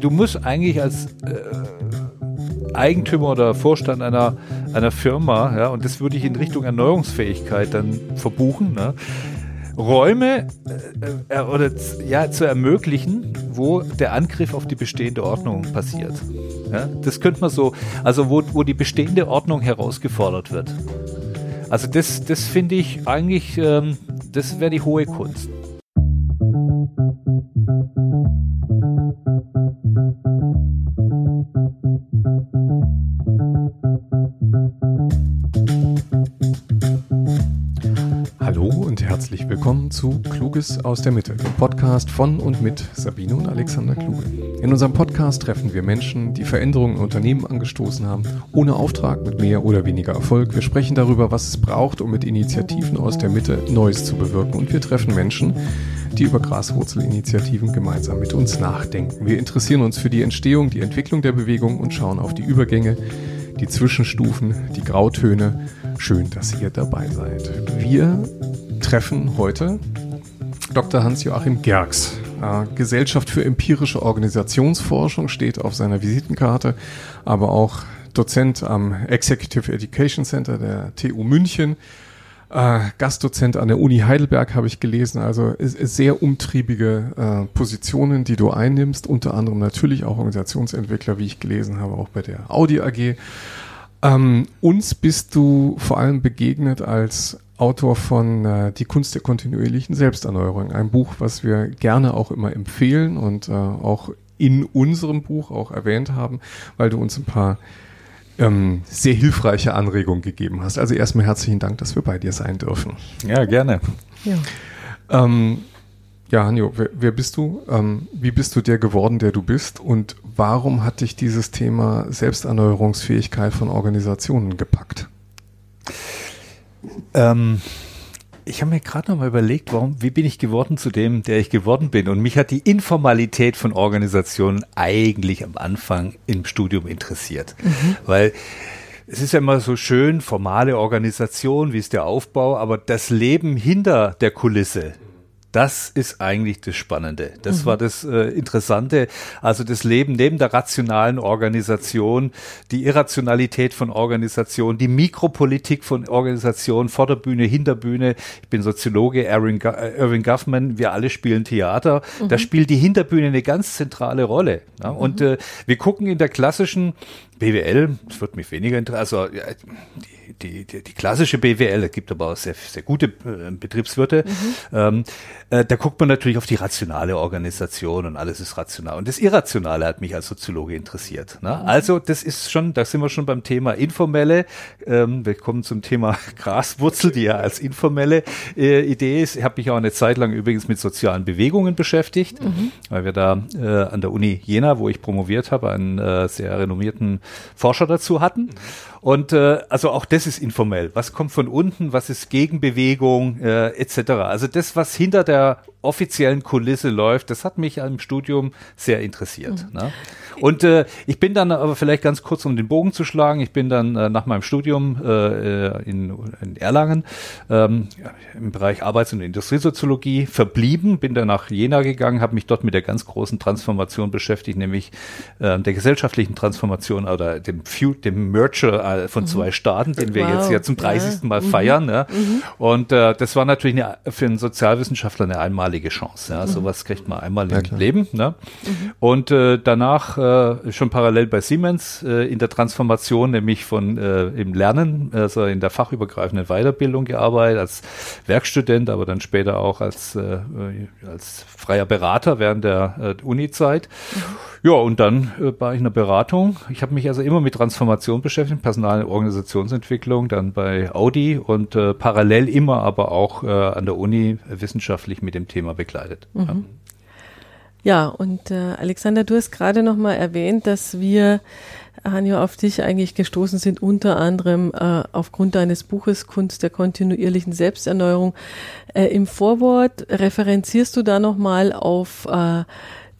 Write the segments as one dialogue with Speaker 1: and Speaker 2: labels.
Speaker 1: du musst eigentlich als äh, Eigentümer oder Vorstand einer, einer Firma, ja, und das würde ich in Richtung Erneuerungsfähigkeit dann verbuchen, ne, Räume äh, äh, oder ja, zu ermöglichen, wo der Angriff auf die bestehende Ordnung passiert. Ja, das könnte man so, also wo, wo die bestehende Ordnung herausgefordert wird. Also das, das finde ich eigentlich, ähm, das wäre die hohe Kunst.
Speaker 2: Willkommen zu Kluges aus der Mitte, dem Podcast von und mit Sabine und Alexander Kluge. In unserem Podcast treffen wir Menschen, die Veränderungen in Unternehmen angestoßen haben, ohne Auftrag, mit mehr oder weniger Erfolg. Wir sprechen darüber, was es braucht, um mit Initiativen aus der Mitte Neues zu bewirken. Und wir treffen Menschen, die über Graswurzelinitiativen gemeinsam mit uns nachdenken. Wir interessieren uns für die Entstehung, die Entwicklung der Bewegung und schauen auf die Übergänge, die Zwischenstufen, die Grautöne. Schön, dass ihr dabei seid. Wir treffen heute Dr. Hans-Joachim Gerks. Äh, Gesellschaft für empirische Organisationsforschung steht auf seiner Visitenkarte, aber auch Dozent am Executive Education Center der TU München. Äh, Gastdozent an der Uni Heidelberg habe ich gelesen, also sehr umtriebige äh, Positionen, die du einnimmst, unter anderem natürlich auch Organisationsentwickler, wie ich gelesen habe, auch bei der Audi AG. Ähm, uns bist du vor allem begegnet als Autor von äh, Die Kunst der kontinuierlichen Selbsterneuerung, ein Buch, was wir gerne auch immer empfehlen und äh, auch in unserem Buch auch erwähnt haben, weil du uns ein paar ähm, sehr hilfreiche Anregungen gegeben hast. Also erstmal herzlichen Dank, dass wir bei dir sein dürfen.
Speaker 1: Ja, gerne.
Speaker 2: Ja, ähm, ja Hanjo, wer, wer bist du? Ähm, wie bist du der geworden, der du bist? Und warum hat dich dieses Thema Selbsterneuerungsfähigkeit von Organisationen gepackt?
Speaker 1: Ähm, ich habe mir gerade noch mal überlegt, warum, wie bin ich geworden zu dem, der ich geworden bin? Und mich hat die Informalität von Organisationen eigentlich am Anfang im Studium interessiert, mhm. weil es ist ja immer so schön, formale Organisation, wie ist der Aufbau, aber das Leben hinter der Kulisse, das ist eigentlich das Spannende. Das mhm. war das äh, Interessante. Also das Leben neben der rationalen Organisation, die Irrationalität von Organisation, die Mikropolitik von Organisation, Vorderbühne, Hinterbühne. Ich bin Soziologe, Irving, äh, Irving Guffman, wir alle spielen Theater. Mhm. Da spielt die Hinterbühne eine ganz zentrale Rolle. Ja? Und mhm. äh, wir gucken in der klassischen BWL, das wird mich weniger interessieren, also ja, die die, die, die klassische BWL, es gibt aber auch sehr, sehr gute äh, Betriebswirte, mhm. ähm, äh, da guckt man natürlich auf die rationale Organisation und alles ist rational. Und das Irrationale hat mich als Soziologe interessiert. Ne? Mhm. Also das ist schon, da sind wir schon beim Thema informelle. Ähm, wir kommen zum Thema Graswurzel, die ja als informelle äh, Idee ist. Ich habe mich auch eine Zeit lang übrigens mit sozialen Bewegungen beschäftigt, mhm. weil wir da äh, an der Uni Jena, wo ich promoviert habe, einen äh, sehr renommierten Forscher dazu hatten. Und äh, also auch das ist informell. Was kommt von unten, was ist Gegenbewegung äh, etc. Also das, was hinter der offiziellen Kulisse läuft, das hat mich im Studium sehr interessiert. Mhm. Ne? Und äh, ich bin dann aber vielleicht ganz kurz, um den Bogen zu schlagen, ich bin dann äh, nach meinem Studium äh, in, in Erlangen ähm, im Bereich Arbeits- und Industriesoziologie verblieben, bin dann nach Jena gegangen, habe mich dort mit der ganz großen Transformation beschäftigt, nämlich äh, der gesellschaftlichen Transformation oder dem, dem Merger äh, von mhm. zwei Staaten, den wir wow. jetzt ja zum 30. Ja. Mal mhm. feiern. Ja. Mhm. Und äh, das war natürlich eine, für einen Sozialwissenschaftler eine einmalige Chance. Ja. Mhm. Sowas kriegt man einmal ja, im Leben. Ne? Mhm. Und äh, danach äh, schon parallel bei Siemens äh, in der Transformation, nämlich von äh, im Lernen, also in der fachübergreifenden Weiterbildung gearbeitet, als Werkstudent, aber dann später auch als, äh, als freier Berater während der äh, Uni-Zeit. Mhm. Ja, und dann äh, war ich in der Beratung. Ich habe mich also immer mit Transformation beschäftigt, Personal- und Organisationsentwicklung, dann bei Audi und äh, parallel immer aber auch äh, an der Uni wissenschaftlich mit dem Thema begleitet.
Speaker 3: Mhm. Ja. Ja, und äh, Alexander, du hast gerade noch mal erwähnt, dass wir, Hanjo, auf dich eigentlich gestoßen sind, unter anderem äh, aufgrund deines Buches Kunst der kontinuierlichen Selbsterneuerung. Äh, Im Vorwort referenzierst du da noch mal auf äh,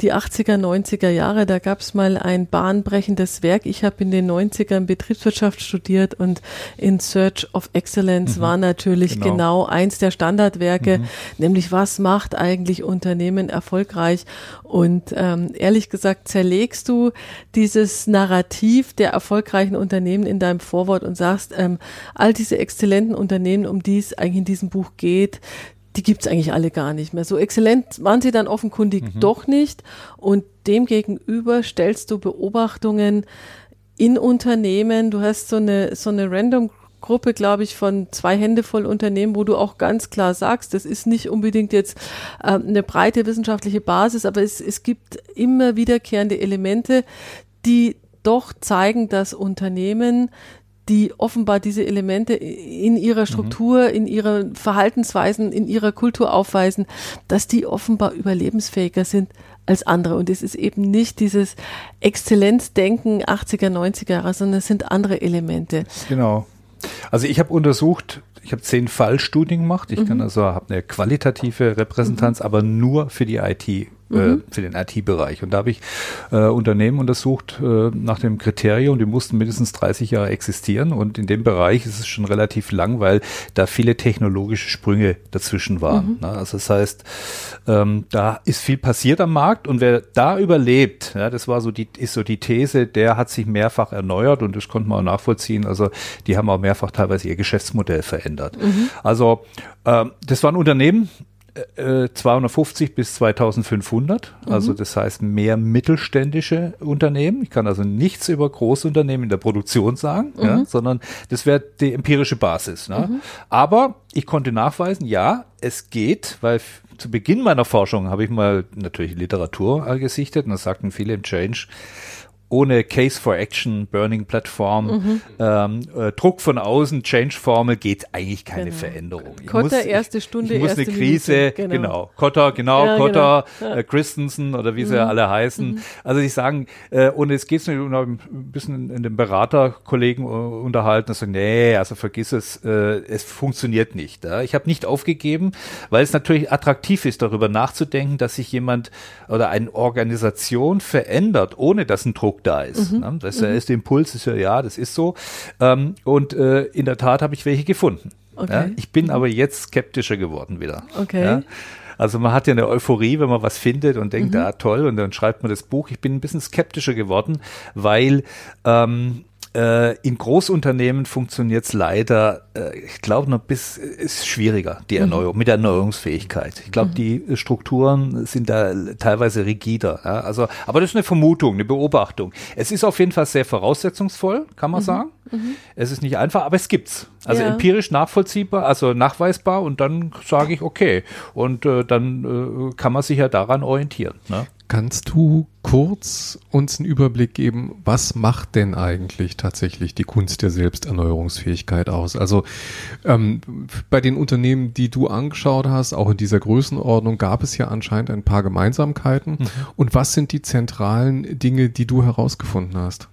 Speaker 3: die 80er, 90er Jahre, da gab es mal ein bahnbrechendes Werk. Ich habe in den 90ern Betriebswirtschaft studiert und in Search of Excellence mhm. war natürlich genau. genau. eins der Standardwerke, mhm. nämlich was macht eigentlich Unternehmen erfolgreich? Und ähm, ehrlich gesagt zerlegst du dieses Narrativ der erfolgreichen Unternehmen in deinem Vorwort und sagst, ähm, all diese exzellenten Unternehmen, um die es eigentlich in diesem Buch geht, die gibt's eigentlich alle gar nicht mehr. So exzellent waren sie dann offenkundig mhm. doch nicht. Und demgegenüber stellst du Beobachtungen in Unternehmen. Du hast so eine, so eine random Gruppe, glaube ich, von zwei Hände voll Unternehmen, wo du auch ganz klar sagst, das ist nicht unbedingt jetzt äh, eine breite wissenschaftliche Basis, aber es, es gibt immer wiederkehrende Elemente, die doch zeigen, dass Unternehmen die offenbar diese Elemente in ihrer mhm. Struktur, mhm. in ihren Verhaltensweisen, in ihrer Kultur aufweisen, dass die offenbar überlebensfähiger sind als andere. Und es ist eben nicht dieses Exzellenzdenken 80er, 90er Jahre, sondern es sind andere Elemente.
Speaker 1: Genau. Also ich habe untersucht, ich habe zehn Fallstudien gemacht. Ich mhm. kann also habe eine qualitative Repräsentanz, mhm. aber nur für die IT mhm. für den IT-Bereich. Und da habe ich äh, Unternehmen untersucht äh, nach dem Kriterium, die mussten mindestens 30 Jahre existieren. Und in dem Bereich ist es schon relativ lang, weil da viele technologische Sprünge dazwischen waren. Mhm. Ne? Also das heißt, ähm, da ist viel passiert am Markt und wer da überlebt, ja, das war so die, ist so die These, der hat sich mehrfach erneuert und das konnte man auch nachvollziehen. Also die haben auch mehrfach teilweise ihr Geschäftsmodell verändert. Mhm. Also ähm, das waren Unternehmen, 250 äh, bis 2500, mhm. also das heißt mehr mittelständische Unternehmen. Ich kann also nichts über Großunternehmen in der Produktion sagen, mhm. ja, sondern das wäre die empirische Basis. Ne? Mhm. Aber ich konnte nachweisen, ja, es geht, weil zu Beginn meiner Forschung habe ich mal natürlich Literatur gesichtet und da sagten viele im Change, ohne Case for Action, Burning Plattform, mhm. ähm, äh, Druck von außen, Change-Formel geht eigentlich keine genau. Veränderung.
Speaker 3: Ich Kotter, muss, erste Stunde,
Speaker 1: ich, ich muss eine Krise, Minute, genau. genau. Kotter, genau, ja, Kotter, genau. Ja. Äh, Christensen oder wie sie mhm. alle heißen. Mhm. Also ich sagen, äh, und es geht nicht ein bisschen in den Beraterkollegen äh, unterhalten, sagen, nee, also vergiss es, äh, es funktioniert nicht. Ja? Ich habe nicht aufgegeben, weil es natürlich attraktiv ist, darüber nachzudenken, dass sich jemand oder eine Organisation verändert, ohne dass ein Druck Druck da ist. Mhm. Ne? Das mhm. ist der Impuls, ist ja, ja, das ist so. Ähm, und äh, in der Tat habe ich welche gefunden. Okay. Ja? Ich bin mhm. aber jetzt skeptischer geworden wieder.
Speaker 3: Okay. Ja?
Speaker 1: Also man hat ja eine Euphorie, wenn man was findet und denkt, mhm. ah toll, und dann schreibt man das Buch. Ich bin ein bisschen skeptischer geworden, weil ähm, äh, in Großunternehmen funktioniert es leider, äh, ich glaube noch bis, ist schwieriger, die mhm. Erneuerung, mhm. mit der Erneuerungsfähigkeit. Ich glaube, mhm. die Strukturen sind da teilweise rigider. Ja? Also, aber das ist eine Vermutung, eine Beobachtung. Es ist auf jeden Fall sehr voraussetzungsvoll, kann man mhm. sagen. Mhm. Es ist nicht einfach, aber es gibt's. Also ja. empirisch nachvollziehbar, also nachweisbar und dann sage ich okay. Und äh, dann äh, kann man sich ja daran orientieren. Ne?
Speaker 2: Kannst du kurz uns einen Überblick geben, was macht denn eigentlich tatsächlich die Kunst der Selbsterneuerungsfähigkeit aus? Also ähm, bei den Unternehmen, die du angeschaut hast, auch in dieser Größenordnung, gab es ja anscheinend ein paar Gemeinsamkeiten. Mhm. Und was sind die zentralen Dinge, die du herausgefunden hast?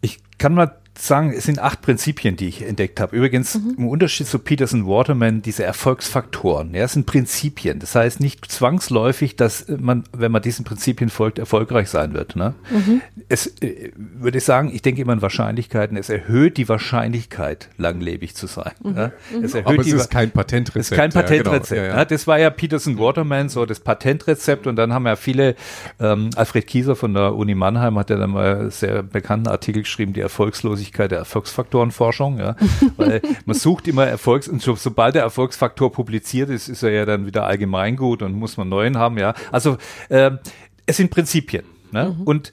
Speaker 1: Ich kann mal sagen, es sind acht Prinzipien, die ich entdeckt habe. Übrigens, mhm. im Unterschied zu Peterson Waterman, diese Erfolgsfaktoren, ja, sind Prinzipien. Das heißt nicht zwangsläufig, dass man, wenn man diesen Prinzipien folgt, erfolgreich sein wird. Ne? Mhm. Es äh, würde ich sagen, ich denke immer an Wahrscheinlichkeiten. Es erhöht die Wahrscheinlichkeit, langlebig zu sein. Mhm.
Speaker 2: Ja? Mhm. Es erhöht Aber es ist kein Patentrezept. Es
Speaker 1: ist kein Patentrezept. Ja, genau. ja, das war ja Peterson Waterman, so das Patentrezept. Und dann haben ja viele, ähm, Alfred Kieser von der Uni Mannheim hat ja dann mal einen sehr bekannten Artikel geschrieben, die Erfolgslosigkeit Wichtigkeit der Erfolgsfaktorenforschung, ja, weil man sucht immer Erfolgs und so, sobald der Erfolgsfaktor publiziert ist, ist er ja dann wieder allgemeingut und muss man neuen haben, ja. Also äh, es sind Prinzipien, ne? Mhm. Und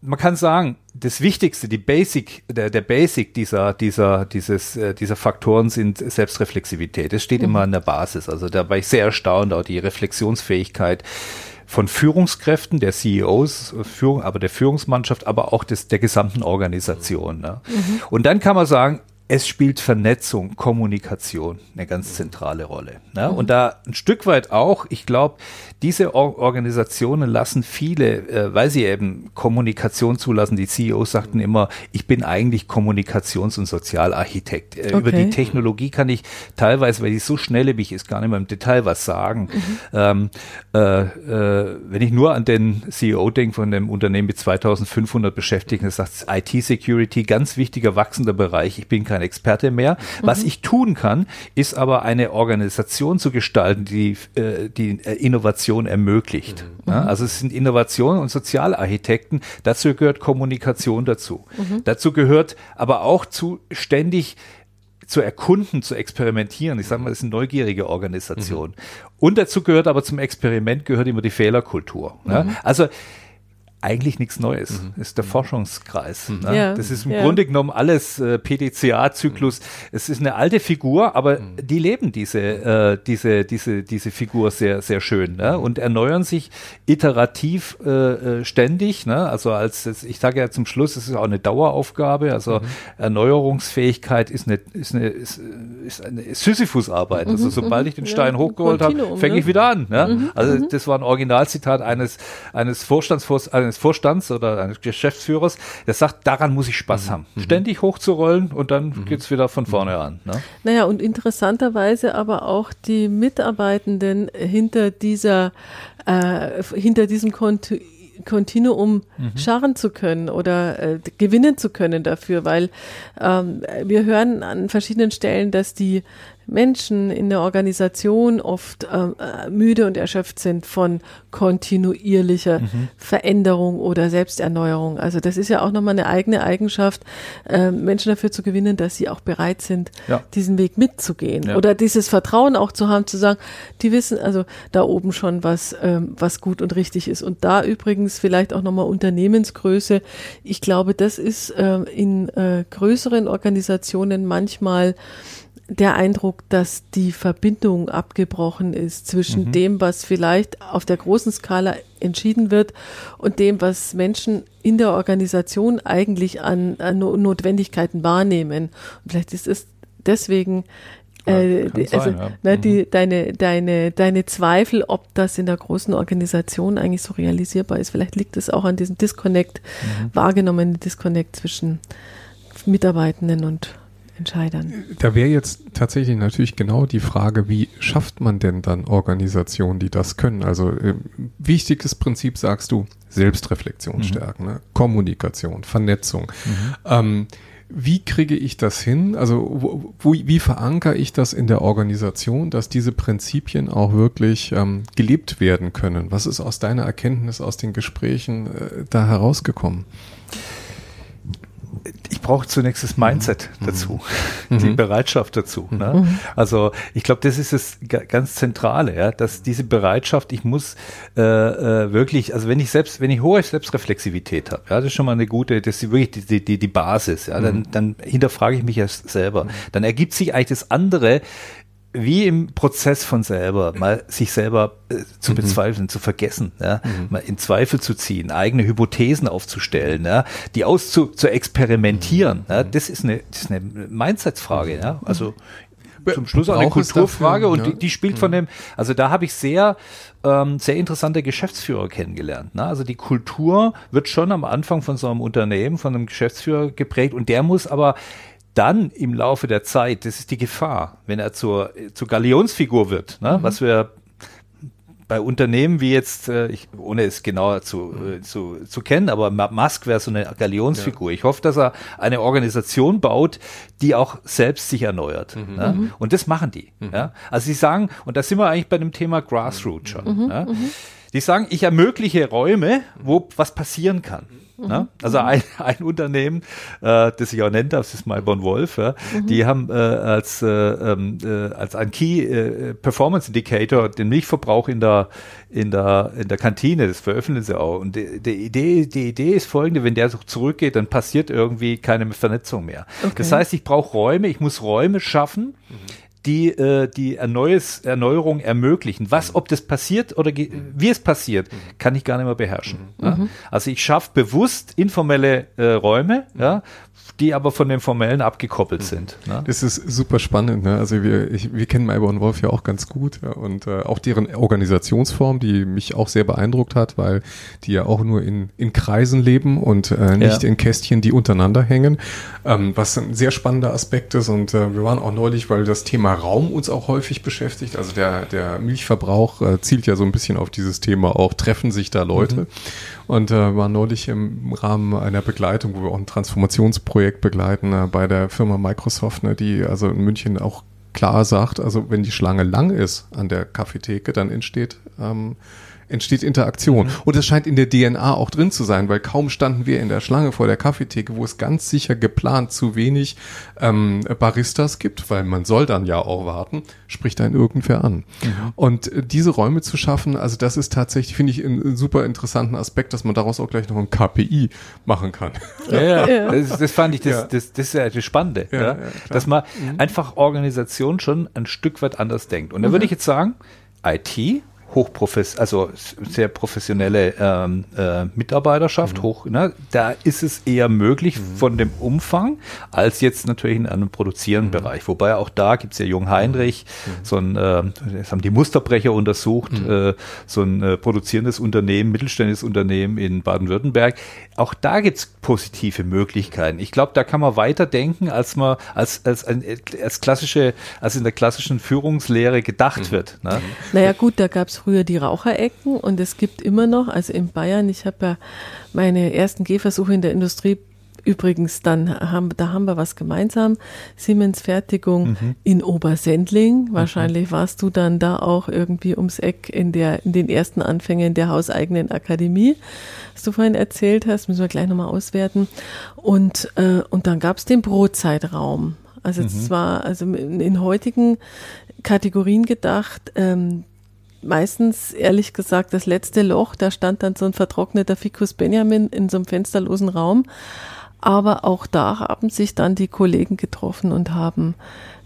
Speaker 1: man kann sagen, das Wichtigste, die Basic, der, der Basic dieser, dieser, dieses, äh, dieser Faktoren sind Selbstreflexivität. Das steht mhm. immer an der Basis. Also da war ich sehr erstaunt, auch die Reflexionsfähigkeit von Führungskräften, der CEOs, Führung, aber der Führungsmannschaft, aber auch des, der gesamten Organisation. Ne? Mhm. Und dann kann man sagen, es spielt Vernetzung, Kommunikation eine ganz zentrale Rolle. Ne? Mhm. Und da ein Stück weit auch, ich glaube, diese Or Organisationen lassen viele, äh, weil sie eben Kommunikation zulassen, die CEOs sagten immer, ich bin eigentlich Kommunikations- und Sozialarchitekt. Äh, okay. Über die Technologie kann ich teilweise, weil die so schnelllebig ist, gar nicht mehr im Detail was sagen. Mhm. Ähm, äh, äh, wenn ich nur an den CEO denke von dem Unternehmen mit 2500 Beschäftigten, das sagt IT-Security, ganz wichtiger, wachsender Bereich. Ich bin kein Experte mehr. Mhm. Was ich tun kann, ist aber eine Organisation zu gestalten, die äh, die äh, Innovation ermöglicht. Mhm. Ja, also es sind Innovationen und Sozialarchitekten. Dazu gehört Kommunikation dazu. Mhm. Dazu gehört aber auch zu ständig zu erkunden, zu experimentieren. Ich sage mal, das ist eine neugierige Organisation. Mhm. Und dazu gehört aber zum Experiment gehört immer die Fehlerkultur. Mhm. Also eigentlich nichts Neues. Mhm. ist der mhm. Forschungskreis. Mhm. Ne? Ja, das ist im ja. Grunde genommen alles äh, PDCA-Zyklus. Mhm. Es ist eine alte Figur, aber mhm. die leben diese, äh, diese, diese, diese Figur sehr, sehr schön ne? Mhm. und erneuern sich iterativ äh, äh, ständig. Ne? Also als ich sage ja zum Schluss, es ist auch eine Daueraufgabe. Also Erneuerungsfähigkeit ist eine, ist eine, ist, ist eine Sisyphus-Arbeit. Also sobald ich den Stein ja, hochgeholt habe, fänge ich ne? wieder an. Ne? Also das war ein Originalzitat eines, eines Vorstandsvorsitzenden eines Vorstands oder eines Geschäftsführers, der sagt, daran muss ich Spaß mhm. haben. Mhm. Ständig hochzurollen und dann mhm. es wieder von vorne mhm. an. Ne?
Speaker 3: Naja, und interessanterweise aber auch die Mitarbeitenden hinter dieser, äh, hinter diesem Konto Kontinuum mhm. scharren zu können oder äh, gewinnen zu können dafür, weil ähm, wir hören an verschiedenen Stellen, dass die Menschen in der Organisation oft äh, müde und erschöpft sind von kontinuierlicher mhm. Veränderung oder Selbsterneuerung. Also das ist ja auch nochmal eine eigene Eigenschaft, äh, Menschen dafür zu gewinnen, dass sie auch bereit sind, ja. diesen Weg mitzugehen ja. oder dieses Vertrauen auch zu haben, zu sagen, die wissen also da oben schon, was, ähm, was gut und richtig ist. Und da übrigens vielleicht auch nochmal Unternehmensgröße. Ich glaube, das ist äh, in äh, größeren Organisationen manchmal der Eindruck, dass die Verbindung abgebrochen ist zwischen mhm. dem, was vielleicht auf der großen Skala entschieden wird und dem, was Menschen in der Organisation eigentlich an, an Notwendigkeiten wahrnehmen. Und vielleicht ist es deswegen äh, also, ja. ne, mhm. die, deine, deine, deine Zweifel, ob das in der großen Organisation eigentlich so realisierbar ist. Vielleicht liegt es auch an diesem Disconnect, mhm. wahrgenommenen Disconnect zwischen Mitarbeitenden und Entscheidern.
Speaker 2: Da wäre jetzt tatsächlich natürlich genau die Frage, wie schafft man denn dann Organisationen, die das können? Also äh, wichtiges Prinzip sagst du, Selbstreflexion mhm. stärken, ne? Kommunikation, Vernetzung. Mhm. Ähm, wie kriege ich das hin? Also wo, wie verankere ich das in der Organisation, dass diese Prinzipien auch wirklich ähm, gelebt werden können? Was ist aus deiner Erkenntnis, aus den Gesprächen äh, da herausgekommen?
Speaker 1: Ich brauche zunächst das Mindset mhm. dazu, mhm. die Bereitschaft dazu. Ne? Mhm. Also ich glaube, das ist das ganz Zentrale, ja, dass diese Bereitschaft, ich muss äh, äh, wirklich, also wenn ich selbst, wenn ich hohe Selbstreflexivität habe, ja, das ist schon mal eine gute, das ist wirklich die, die, die Basis, ja, dann, mhm. dann hinterfrage ich mich ja selber. Mhm. Dann ergibt sich eigentlich das andere, wie im Prozess von selber, mal sich selber äh, zu mhm. bezweifeln, zu vergessen, ja, mhm. mal in Zweifel zu ziehen, eigene Hypothesen aufzustellen, ja, die aus zu, experimentieren, mhm. ja, das ist eine, das ist eine Mindset-Frage, ja, also zum Schluss auch eine Kulturfrage dafür, und die, die, spielt von mhm. dem, also da habe ich sehr, ähm, sehr interessante Geschäftsführer kennengelernt. Ne? Also die Kultur wird schon am Anfang von so einem Unternehmen, von einem Geschäftsführer geprägt und der muss aber dann im Laufe der Zeit, das ist die Gefahr, wenn er zur, zur Galionsfigur wird, ne? Mhm. was wir bei Unternehmen wie jetzt, äh, ich, ohne es genauer zu, äh, zu, zu kennen, aber Musk wäre so eine Galionsfigur. Ja. Ich hoffe, dass er eine Organisation baut, die auch selbst sich erneuert. Mhm. Ne? Mhm. Und das machen die. Mhm. Ja? Also sie sagen, und da sind wir eigentlich bei dem Thema Grassroots schon. Mhm. Die sagen, ich ermögliche Räume, wo was passieren kann. Ne? Mhm. Also ein, ein Unternehmen, äh, das ich auch nennt, das ist Malborn Wolf, ja, mhm. die haben äh, als, äh, ähm, äh, als ein Key äh, Performance Indicator den Milchverbrauch in der, in der, in der Kantine, das veröffentlichen sie auch. Und die, die, Idee, die Idee ist folgende, wenn der so zurückgeht, dann passiert irgendwie keine Vernetzung mehr. Okay. Das heißt, ich brauche Räume, ich muss Räume schaffen, mhm die äh, die Erneues, Erneuerung ermöglichen. Was, ob das passiert oder wie es passiert, kann ich gar nicht mehr beherrschen. Mhm. Ja? Also ich schaffe bewusst informelle äh, Räume, ja, die aber von dem Formellen abgekoppelt sind.
Speaker 2: Ne? Das ist super spannend. Ne? Also wir, ich, wir kennen Mayborn und Wolf ja auch ganz gut ja? und äh, auch deren Organisationsform, die mich auch sehr beeindruckt hat, weil die ja auch nur in, in Kreisen leben und äh, nicht ja. in Kästchen, die untereinander hängen. Ähm, was ein sehr spannender Aspekt ist und äh, wir waren auch neulich, weil das Thema Raum uns auch häufig beschäftigt. Also der, der Milchverbrauch äh, zielt ja so ein bisschen auf dieses Thema auch, treffen sich da Leute. Mhm. Und äh, waren neulich im Rahmen einer Begleitung, wo wir auch ein Transformationsprojekt begleiten äh, bei der Firma Microsoft, ne, die also in München auch klar sagt, also wenn die Schlange lang ist an der Kaffeetheke, dann entsteht ähm, entsteht Interaktion. Mhm. Und das scheint in der DNA auch drin zu sein, weil kaum standen wir in der Schlange vor der Kaffeetheke, wo es ganz sicher geplant zu wenig ähm, Baristas gibt, weil man soll dann ja auch warten, spricht einen irgendwer an. Mhm. Und äh, diese Räume zu schaffen, also das ist tatsächlich, finde ich, einen super interessanten Aspekt, dass man daraus auch gleich noch ein KPI machen kann.
Speaker 1: Ja, ja. ja. Das, das, fand ich, das, ja. das, das ist ja das Spannende, ja, ja dass man mhm. einfach Organisation schon ein Stück weit anders denkt. Und da würde mhm. ich jetzt sagen, IT hochprofess also sehr professionelle ähm, äh, Mitarbeiterschaft, mhm. hoch, ne? da ist es eher möglich mhm. von dem Umfang als jetzt natürlich in einem produzierenden mhm. Bereich. Wobei auch da gibt es ja Jung Heinrich, mhm. so ein, äh, das haben die Musterbrecher untersucht, mhm. äh, so ein äh, produzierendes Unternehmen, mittelständisches Unternehmen in Baden-Württemberg. Auch da gibt es positive Möglichkeiten. Ich glaube, da kann man weiter denken, als man als, als, als klassische, als in der klassischen Führungslehre gedacht mhm. wird. Ne?
Speaker 3: Naja gut, da gab es früher die Raucherecken und es gibt immer noch, also in Bayern, ich habe ja meine ersten Gehversuche in der Industrie Übrigens, dann haben, da haben wir was gemeinsam. Siemens Fertigung mhm. in Obersendling. Mhm. Wahrscheinlich mhm. warst du dann da auch irgendwie ums Eck in der, in den ersten Anfängen der hauseigenen Akademie, was du vorhin erzählt hast, müssen wir gleich nochmal auswerten. Und, äh, und dann gab es den Brotzeitraum. Also es mhm. war also in, in heutigen Kategorien gedacht, ähm, meistens, ehrlich gesagt, das letzte Loch, da stand dann so ein vertrockneter Ficus Benjamin in so einem fensterlosen Raum. Aber auch da haben sich dann die Kollegen getroffen und haben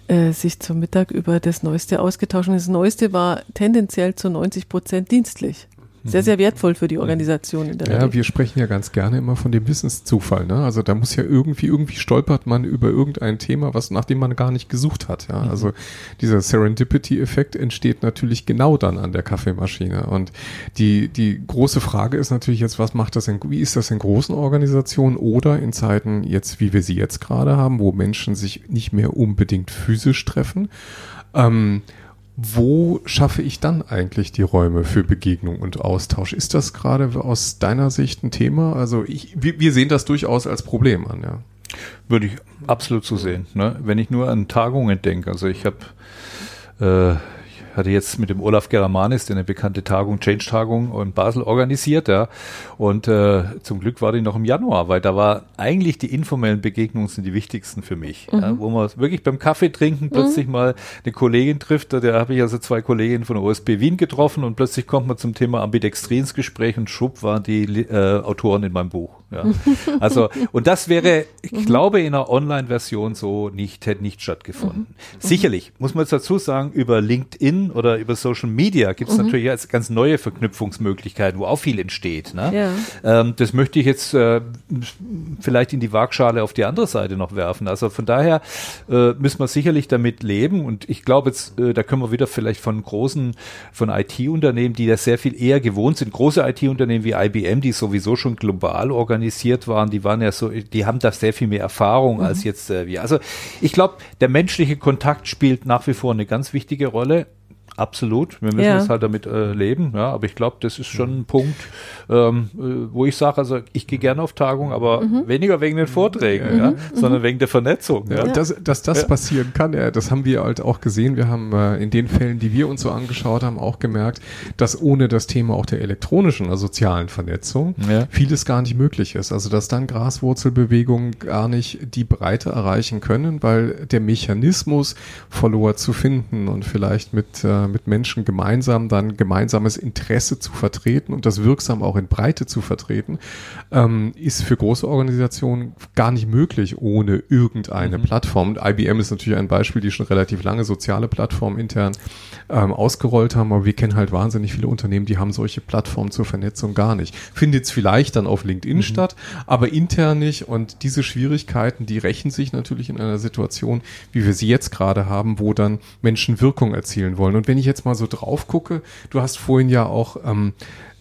Speaker 3: äh, sich zum Mittag über das Neueste ausgetauscht. Und das Neueste war tendenziell zu 90 Prozent dienstlich sehr, sehr wertvoll für die Organisation
Speaker 2: in der Ja, Welt. wir sprechen ja ganz gerne immer von dem Wissenszufall. Ne? Also da muss ja irgendwie, irgendwie stolpert man über irgendein Thema, was nach dem man gar nicht gesucht hat. Ja? Mhm. Also dieser Serendipity-Effekt entsteht natürlich genau dann an der Kaffeemaschine. Und die, die große Frage ist natürlich jetzt, was macht das in, wie ist das in großen Organisationen oder in Zeiten jetzt, wie wir sie jetzt gerade haben, wo Menschen sich nicht mehr unbedingt physisch treffen? Ähm, wo schaffe ich dann eigentlich die Räume für Begegnung und Austausch? Ist das gerade aus deiner Sicht ein Thema? Also ich, wir, sehen das durchaus als Problem an, ja.
Speaker 1: Würde ich absolut so sehen. Ne? Wenn ich nur an Tagungen denke, also ich habe äh, hatte jetzt mit dem Olaf Geramanis eine bekannte Tagung, Change-Tagung in Basel organisiert, ja. Und äh, zum Glück war die noch im Januar, weil da war eigentlich die informellen Begegnungen sind die wichtigsten für mich. Mhm. Ja, wo man wirklich beim Kaffee trinken plötzlich mhm. mal eine Kollegin trifft. Da habe ich also zwei Kolleginnen von der OSB Wien getroffen und plötzlich kommt man zum Thema Ambidextrie ins Gespräch und schub waren die äh, Autoren in meinem Buch. Ja. Also, und das wäre, ich mhm. glaube, in einer Online-Version so nicht, hätte nicht stattgefunden. Mhm. Sicherlich, muss man jetzt dazu sagen, über LinkedIn oder über Social Media gibt es mhm. natürlich jetzt ganz neue Verknüpfungsmöglichkeiten, wo auch viel entsteht. Ne? Ja. Ähm, das möchte ich jetzt äh, vielleicht in die Waagschale auf die andere Seite noch werfen. Also von daher äh, müssen wir sicherlich damit leben und ich glaube jetzt, äh, da können wir wieder vielleicht von großen, von IT-Unternehmen, die das sehr viel eher gewohnt sind, große IT-Unternehmen wie IBM, die sowieso schon global organisiert waren, die waren ja so, die haben da sehr viel mehr Erfahrung mhm. als jetzt äh, wir. Also ich glaube, der menschliche Kontakt spielt nach wie vor eine ganz wichtige Rolle. Absolut, wir müssen ja. es halt damit äh, leben, ja, aber ich glaube, das ist schon ein Punkt, ähm, äh, wo ich sage, also ich gehe gerne auf Tagungen, aber mhm. weniger wegen den Vorträgen, mhm. ja, mhm. sondern wegen der Vernetzung.
Speaker 2: Ja. ja. Dass, dass das passieren kann, ja, das haben wir halt auch gesehen. Wir haben äh, in den Fällen, die wir uns so angeschaut haben, auch gemerkt, dass ohne das Thema auch der elektronischen, also sozialen Vernetzung vieles gar nicht möglich ist. Also dass dann Graswurzelbewegungen gar nicht die Breite erreichen können, weil der Mechanismus, Follower zu finden und vielleicht mit äh, äh, mit Menschen gemeinsam dann gemeinsames Interesse zu vertreten und das wirksam auch in Breite zu vertreten, ähm, ist für große Organisationen gar nicht möglich ohne irgendeine mhm. Plattform. IBM ist natürlich ein Beispiel, die schon relativ lange soziale Plattformen intern ähm, ausgerollt haben, aber wir kennen halt wahnsinnig viele Unternehmen, die haben solche Plattformen zur Vernetzung gar nicht. Findet es vielleicht dann auf LinkedIn mhm. statt, aber intern nicht und diese Schwierigkeiten, die rächen sich natürlich in einer Situation, wie wir sie jetzt gerade haben, wo dann Menschen Wirkung erzielen wollen. Und wenn ich jetzt mal so drauf gucke, du hast vorhin ja auch ähm,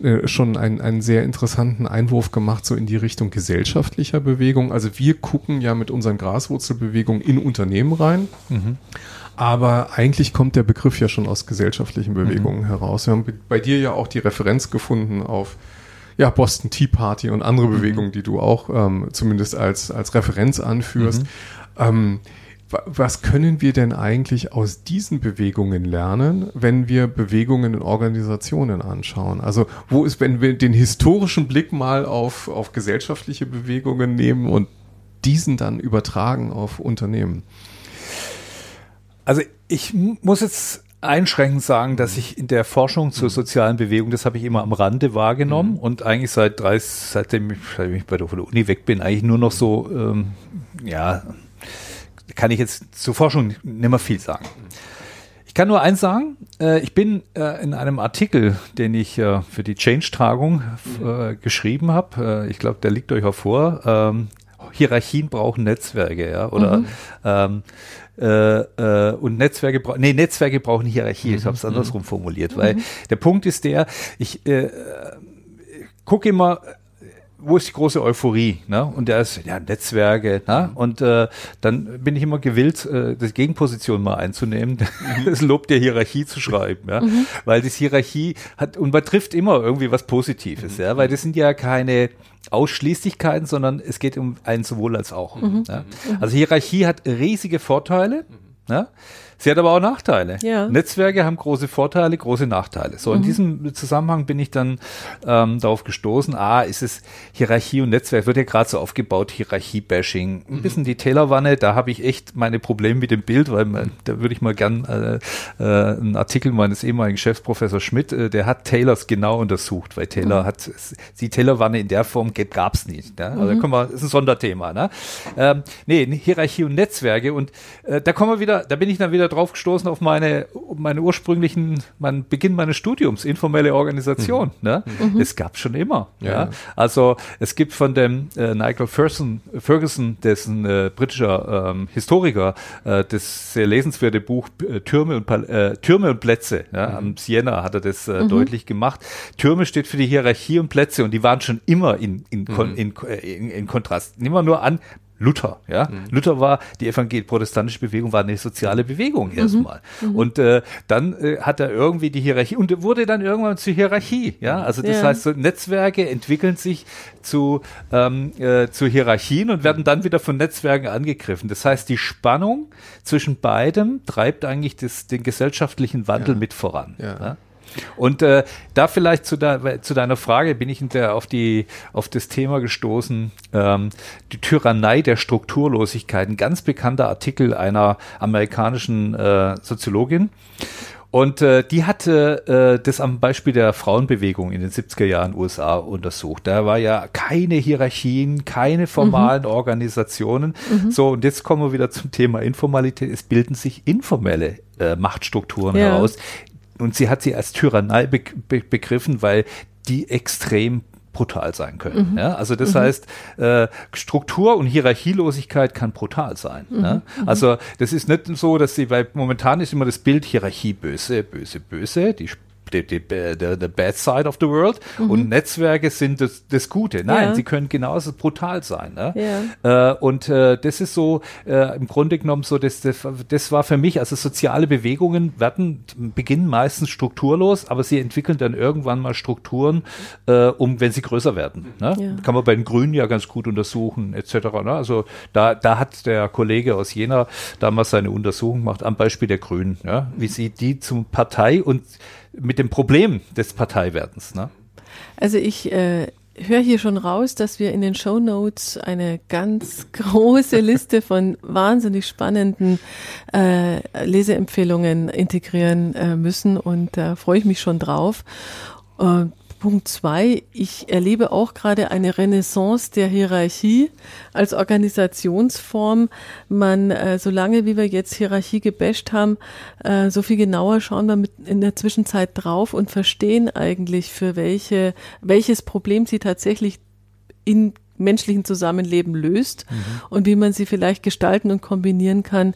Speaker 2: äh, schon einen, einen sehr interessanten Einwurf gemacht, so in die Richtung gesellschaftlicher Bewegung. Also wir gucken ja mit unseren Graswurzelbewegungen in Unternehmen rein. Mhm. Aber eigentlich kommt der Begriff ja schon aus gesellschaftlichen Bewegungen mhm. heraus. Wir haben bei dir ja auch die Referenz gefunden auf ja, Boston Tea Party und andere mhm. Bewegungen, die du auch ähm, zumindest als, als Referenz anführst. Mhm. Ähm, was können wir denn eigentlich aus diesen Bewegungen lernen, wenn wir Bewegungen in Organisationen anschauen? Also wo ist, wenn wir den historischen Blick mal auf, auf gesellschaftliche Bewegungen nehmen und diesen dann übertragen auf Unternehmen?
Speaker 1: Also ich muss jetzt einschränkend sagen, dass ich in der Forschung zur mhm. sozialen Bewegung, das habe ich immer am Rande wahrgenommen mhm. und eigentlich seit 30, seitdem ich bei der Uni weg bin, eigentlich nur noch so, ähm, ja, kann ich jetzt zur Forschung nicht mehr viel sagen. Ich kann nur eins sagen, äh, ich bin äh, in einem Artikel, den ich äh, für die Change-Tagung äh, geschrieben habe, äh, ich glaube, der liegt euch auch vor, ähm, Hierarchien brauchen Netzwerke, ja, oder mhm. ähm, äh, und Netzwerke brauchen, nee, Netzwerke brauchen Hierarchie, mhm. ich habe es andersrum formuliert, weil mhm. der Punkt ist der, ich gucke immer, wo ist die große Euphorie? Ne? Und der ist, ja, Netzwerke. Ne? Und äh, dann bin ich immer gewillt, äh, die Gegenposition mal einzunehmen, mhm. das Lob der Hierarchie zu schreiben. Ja? Mhm. Weil das Hierarchie hat, und man trifft immer irgendwie was Positives, mhm. ja, weil das sind ja keine Ausschließlichkeiten, sondern es geht um ein sowohl als auch. Mhm. Ja? Also Hierarchie hat riesige Vorteile. Ja? Sie hat aber auch Nachteile. Ja. Netzwerke haben große Vorteile, große Nachteile. So, in mhm. diesem Zusammenhang bin ich dann ähm, darauf gestoßen, ah, ist es Hierarchie und Netzwerk, wird ja gerade so aufgebaut, Hierarchie-Bashing. Ein mhm. bisschen die Tellerwanne, da habe ich echt meine Probleme mit dem Bild, weil man, da würde ich mal gern äh, äh, einen Artikel meines ehemaligen Chefs, Professor Schmidt, äh, der hat Taylors genau untersucht, weil Taylor mhm. hat, die Tellerwanne in der Form gab es nicht. Ja? Also mhm. können wir, ist ein Sonderthema. Ne? Ähm, nee, Hierarchie und Netzwerke und äh, da kommen wir wieder, da bin ich dann wieder drauf gestoßen auf meine, meine ursprünglichen, mein Beginn meines Studiums, informelle Organisation. Mhm. Ne? Mhm. Es gab schon immer. Ja. ja. Also es gibt von dem äh, Nigel Ferguson, Ferguson dessen äh, britischer ähm, Historiker, äh, das sehr lesenswerte Buch äh, Türme und äh, Türme und Plätze. Ja? Mhm. Am Siena hat er das äh, mhm. deutlich gemacht. Türme steht für die Hierarchie und Plätze und die waren schon immer in, in, mhm. in, in, in Kontrast. Nehmen wir nur an, Luther. Ja? Mhm. Luther war, die evangelisch-protestantische Bewegung war eine soziale Bewegung mhm. erstmal. Mhm. Und äh, dann äh, hat er irgendwie die Hierarchie und wurde dann irgendwann zur Hierarchie. Ja, also das ja. heißt, so Netzwerke entwickeln sich zu, ähm, äh, zu Hierarchien und werden dann wieder von Netzwerken angegriffen. Das heißt, die Spannung zwischen beidem treibt eigentlich das, den gesellschaftlichen Wandel ja. mit voran. Ja. Und äh, da vielleicht zu, de zu, deiner Frage bin ich der, auf, die, auf das Thema gestoßen, ähm, die Tyrannei der Strukturlosigkeit, ein ganz bekannter Artikel einer amerikanischen äh, Soziologin. Und äh, die hatte äh, das am Beispiel der Frauenbewegung in den 70er Jahren USA untersucht. Da war ja keine Hierarchien, keine formalen mhm. Organisationen. Mhm. So, und jetzt kommen wir wieder zum Thema Informalität. Es bilden sich informelle äh, Machtstrukturen ja. heraus, und sie hat sie als Tyrannei be be begriffen, weil die extrem brutal sein können. Mhm. Ja, also das mhm. heißt, äh, Struktur und Hierarchielosigkeit kann brutal sein. Mhm. Mhm. Also das ist nicht so, dass sie, weil momentan ist immer das Bild Hierarchie böse, böse, böse, die die, die, die, the bad side of the world mhm. und Netzwerke sind das, das Gute. Nein, ja. sie können genauso brutal sein. Ne? Ja. Äh, und äh, das ist so äh, im Grunde genommen so, das, das, das war für mich, also soziale Bewegungen werden, beginnen meistens strukturlos, aber sie entwickeln dann irgendwann mal Strukturen, äh, um wenn sie größer werden. Ne? Ja. Kann man bei den Grünen ja ganz gut untersuchen, etc. Ne? Also da, da hat der Kollege aus Jena damals seine Untersuchung gemacht am Beispiel der Grünen, ja? wie sie die zum Partei und mit dem Problem des Parteiwerdens. Ne?
Speaker 3: Also ich äh, höre hier schon raus, dass wir in den Show Notes eine ganz große Liste von wahnsinnig spannenden äh, Leseempfehlungen integrieren äh, müssen und da freue ich mich schon drauf. Punkt zwei, ich erlebe auch gerade eine Renaissance der Hierarchie als Organisationsform. Man, äh, solange wie wir jetzt Hierarchie gebasht haben, äh, so viel genauer schauen wir mit in der Zwischenzeit drauf und verstehen eigentlich, für welche, welches Problem sie tatsächlich in menschlichen Zusammenleben löst mhm. und wie man sie vielleicht gestalten und kombinieren kann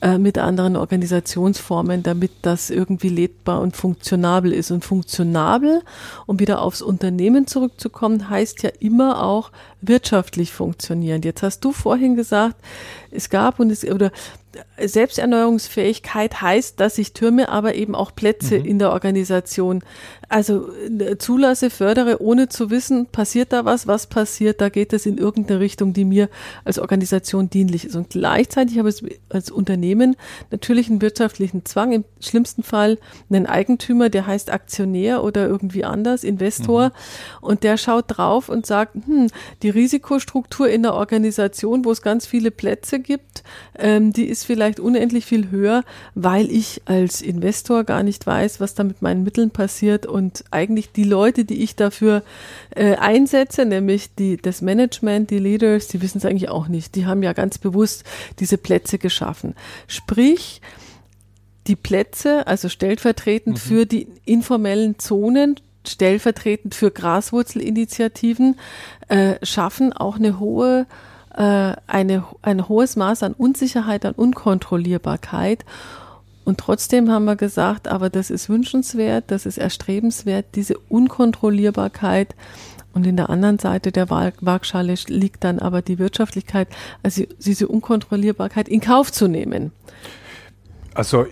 Speaker 3: äh, mit anderen Organisationsformen, damit das irgendwie lebbar und funktionabel ist. Und funktionabel, um wieder aufs Unternehmen zurückzukommen, heißt ja immer auch wirtschaftlich funktionieren. Jetzt hast du vorhin gesagt, es gab und es oder Selbsterneuerungsfähigkeit heißt, dass ich Türme, aber eben auch Plätze mhm. in der Organisation, also äh, zulasse, fördere, ohne zu wissen, passiert da was, was passiert, da geht es in irgendeine Richtung, die mir als Organisation dienlich ist. Und gleichzeitig habe ich als Unternehmen natürlich einen wirtschaftlichen Zwang, im schlimmsten Fall einen Eigentümer, der heißt Aktionär oder irgendwie anders, Investor, mhm. und der schaut drauf und sagt, hm, die Risikostruktur in der Organisation, wo es ganz viele Plätze gibt, ähm, die ist vielleicht unendlich viel höher, weil ich als Investor gar nicht weiß, was da mit meinen Mitteln passiert und eigentlich die Leute, die ich dafür äh, einsetze, nämlich die, das Management, die Leaders, die wissen es eigentlich auch nicht. Die haben ja ganz bewusst diese Plätze geschaffen. Sprich, die Plätze, also stellvertretend mhm. für die informellen Zonen, stellvertretend für Graswurzelinitiativen, äh, schaffen auch eine hohe äh, eine, ein hohes Maß an Unsicherheit, an Unkontrollierbarkeit. Und trotzdem haben wir gesagt, aber das ist wünschenswert, das ist erstrebenswert, diese Unkontrollierbarkeit. Und in der anderen Seite der Waagschale liegt dann aber die Wirtschaftlichkeit, also diese Unkontrollierbarkeit in Kauf zu nehmen.
Speaker 1: Also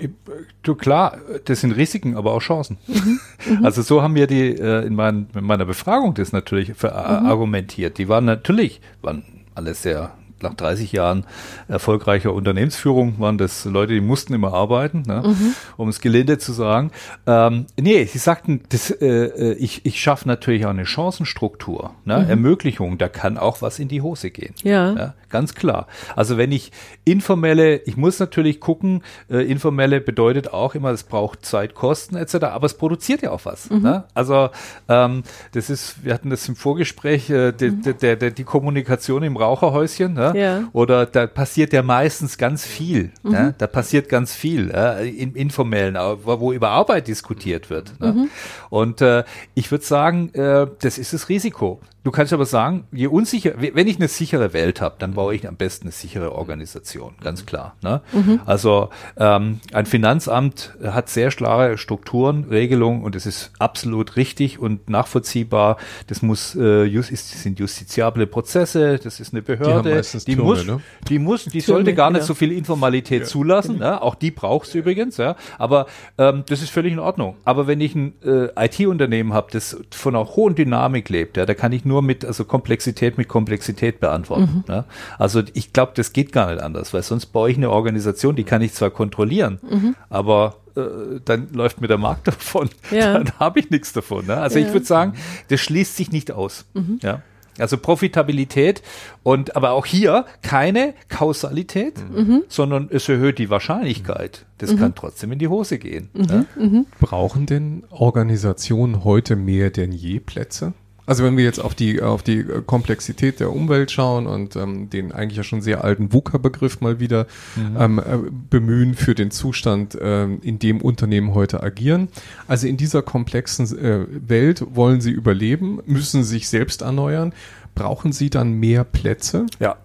Speaker 1: du klar, das sind Risiken, aber auch Chancen. Mhm, mhm. also so haben wir die äh, in, mein, in, meiner Befragung das natürlich mhm. argumentiert. Die waren natürlich, waren alles sehr nach 30 Jahren erfolgreicher Unternehmensführung waren das Leute, die mussten immer arbeiten, ne? mhm. um es gelinde zu sagen. Ähm, nee, sie sagten, das, äh, äh, ich, ich schaffe natürlich auch eine Chancenstruktur, ne? Mhm. Ermöglichung, da kann auch was in die Hose gehen.
Speaker 3: Ja. ja.
Speaker 1: Ganz klar. Also wenn ich informelle, ich muss natürlich gucken, äh, informelle bedeutet auch immer, es braucht Zeit, Kosten etc., aber es produziert ja auch was. Mhm. Ne? Also ähm, das ist, wir hatten das im Vorgespräch, äh, de, de, de, de, die Kommunikation im Raucherhäuschen, ne? Ja. oder da passiert ja meistens ganz viel. Mhm. Ne? Da passiert ganz viel äh, im Informellen, wo über Arbeit diskutiert wird. Ne? Mhm. Und äh, ich würde sagen, äh, das ist das Risiko. Du kannst aber sagen, je unsicher, wenn ich eine sichere Welt habe, dann baue ich am besten eine sichere Organisation, ganz klar. Ne? Mhm. Also ähm, ein Finanzamt hat sehr klare Strukturen, Regelungen und es ist absolut richtig und nachvollziehbar. Das muss, äh, just, ist, sind justiziable Prozesse, das ist eine Behörde, die, die Türme, muss, ne? die muss, die Türme, sollte gar nicht ja. so viel Informalität ja. zulassen. Ne? Auch die braucht es übrigens, ja. Aber ähm, das ist völlig in Ordnung. Aber wenn ich ein äh, IT-Unternehmen habe, das von einer hohen Dynamik lebt, ja, da kann ich nur nur mit, also Komplexität mit Komplexität beantworten. Mhm. Ne? Also ich glaube, das geht gar nicht anders, weil sonst baue ich eine Organisation, die kann ich zwar kontrollieren, mhm. aber äh, dann läuft mir der Markt davon. Ja. Dann habe ich nichts davon. Ne? Also ja. ich würde sagen, das schließt sich nicht aus. Mhm. Ja. Also Profitabilität und aber auch hier keine Kausalität, mhm. sondern es erhöht die Wahrscheinlichkeit. Das mhm. kann trotzdem in die Hose gehen. Mhm.
Speaker 2: Ne? Mhm. Brauchen denn Organisationen heute mehr denn je Plätze? Also wenn wir jetzt auf die, auf die Komplexität der Umwelt schauen und ähm, den eigentlich ja schon sehr alten VUCA-Begriff mal wieder mhm. ähm, äh, bemühen für den Zustand, ähm, in dem Unternehmen heute agieren. Also in dieser komplexen äh, Welt wollen sie überleben, müssen sich selbst erneuern. Brauchen sie dann mehr Plätze?
Speaker 1: Ja,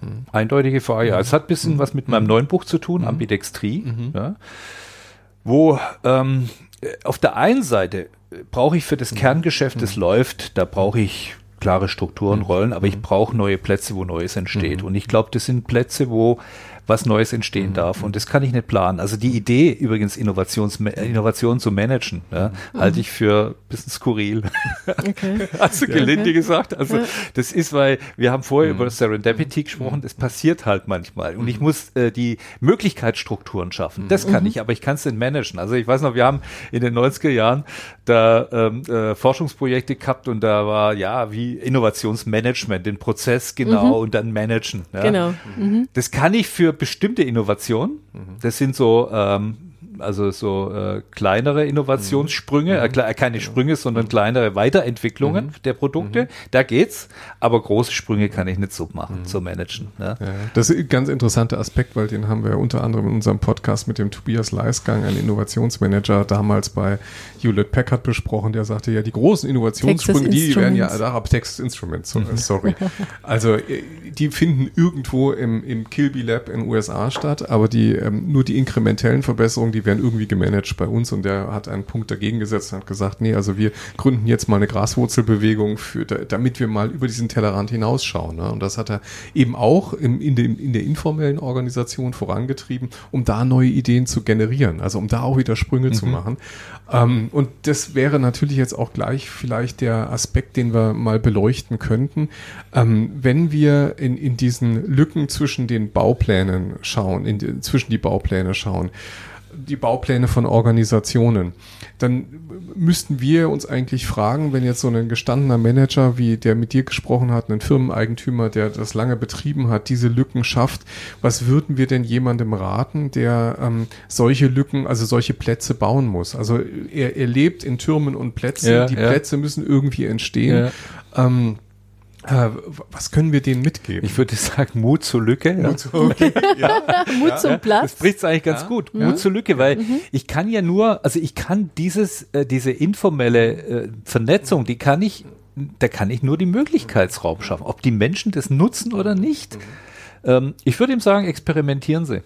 Speaker 1: hm. Eindeutige Frage. Ja. Es hat ein bisschen mhm. was mit meinem neuen Buch zu tun, mhm. Ambidextrie, mhm. ja, wo ähm, auf der einen Seite brauche ich für das mhm. Kerngeschäft, das mhm. läuft, da brauche ich klare Strukturen, mhm. Rollen, aber ich brauche neue Plätze, wo Neues entsteht. Und ich glaube, das sind Plätze, wo was Neues entstehen darf. Und das kann ich nicht planen. Also die Idee, übrigens Innovations Innovation zu managen, ja, halte ich für ein bisschen skurril.
Speaker 3: Okay.
Speaker 1: Also gelinde
Speaker 3: Okay.
Speaker 1: gesagt. Also das ist, weil wir haben vorher über Serendipity gesprochen, das passiert halt manchmal. Und ich muss äh, die Möglichkeitsstrukturen schaffen. Das kann ich, aber ich kann es nicht managen. Also ich weiß noch, wir haben in den 90er Jahren da ähm, äh, Forschungsprojekte gehabt und da war ja wie Innovationsmanagement, den Prozess genau und dann managen. Ja.
Speaker 3: Genau. Mhm.
Speaker 1: Das kann ich für bestimmte Innovationen. Das sind so, ähm, also so äh, kleinere Innovationssprünge, äh, kle- keine Sprünge, sondern kleinere Weiterentwicklungen der Produkte. Da geht's. Aber große Sprünge kann ich nicht so machen, so managen. Ne?
Speaker 2: Ja, das ist ein ganz interessanter Aspekt, weil den haben wir unter anderem in unserem Podcast mit dem Tobias Leisgang, ein Innovationsmanager, damals bei Hewlett Packard besprochen, der sagte, ja, die großen Innovationssprünge, die werden ja, da Texas Instruments, so- sorry. Also äh, die finden irgendwo im, im Kilby Lab in den USA statt, aber die ähm, nur die inkrementellen Verbesserungen, die werden irgendwie gemanagt bei uns und der hat einen Punkt dagegen gesetzt und hat gesagt, nee, also wir gründen jetzt mal eine Graswurzelbewegung für, da- damit wir mal über diesen Tellerrand hinausschauen. Ne? Und das hat er eben auch im, in, dem, in der informellen Organisation vorangetrieben, um da neue Ideen zu generieren, also um da auch wieder Sprünge zu machen. Ähm, und das wäre natürlich jetzt auch gleich vielleicht der Aspekt, den wir mal beleuchten könnten. Ähm, wenn wir in, in diesen Lücken zwischen den Bauplänen schauen, in zwischen die Baupläne schauen, die Baupläne von Organisationen, dann müssten wir uns eigentlich fragen, wenn jetzt so ein gestandener Manager, wie der mit dir gesprochen hat, ein Firmeneigentümer, der das lange betrieben hat, diese Lücken schafft, was würden wir denn jemandem raten, der ähm, solche Lücken, also solche Plätze bauen muss? Also er, er lebt in Türmen und Plätzen,
Speaker 1: Ja,
Speaker 2: die
Speaker 1: ja.
Speaker 2: Plätze müssen irgendwie entstehen. Ähm, äh, was können wir denen mitgeben?
Speaker 1: Ich würde sagen, Mut zur Lücke. Ja.
Speaker 2: okay. ja.
Speaker 3: Mut zum
Speaker 1: Das
Speaker 3: Platz.
Speaker 1: bricht eigentlich ganz gut. Mut zur Lücke, weil ich kann ja nur, also ich kann dieses, äh, diese informelle äh, Vernetzung, die kann ich, da kann ich nur die Möglichkeitsraum schaffen. Ob die Menschen das nutzen oder nicht. Ähm, ich würde ihm sagen, experimentieren Sie.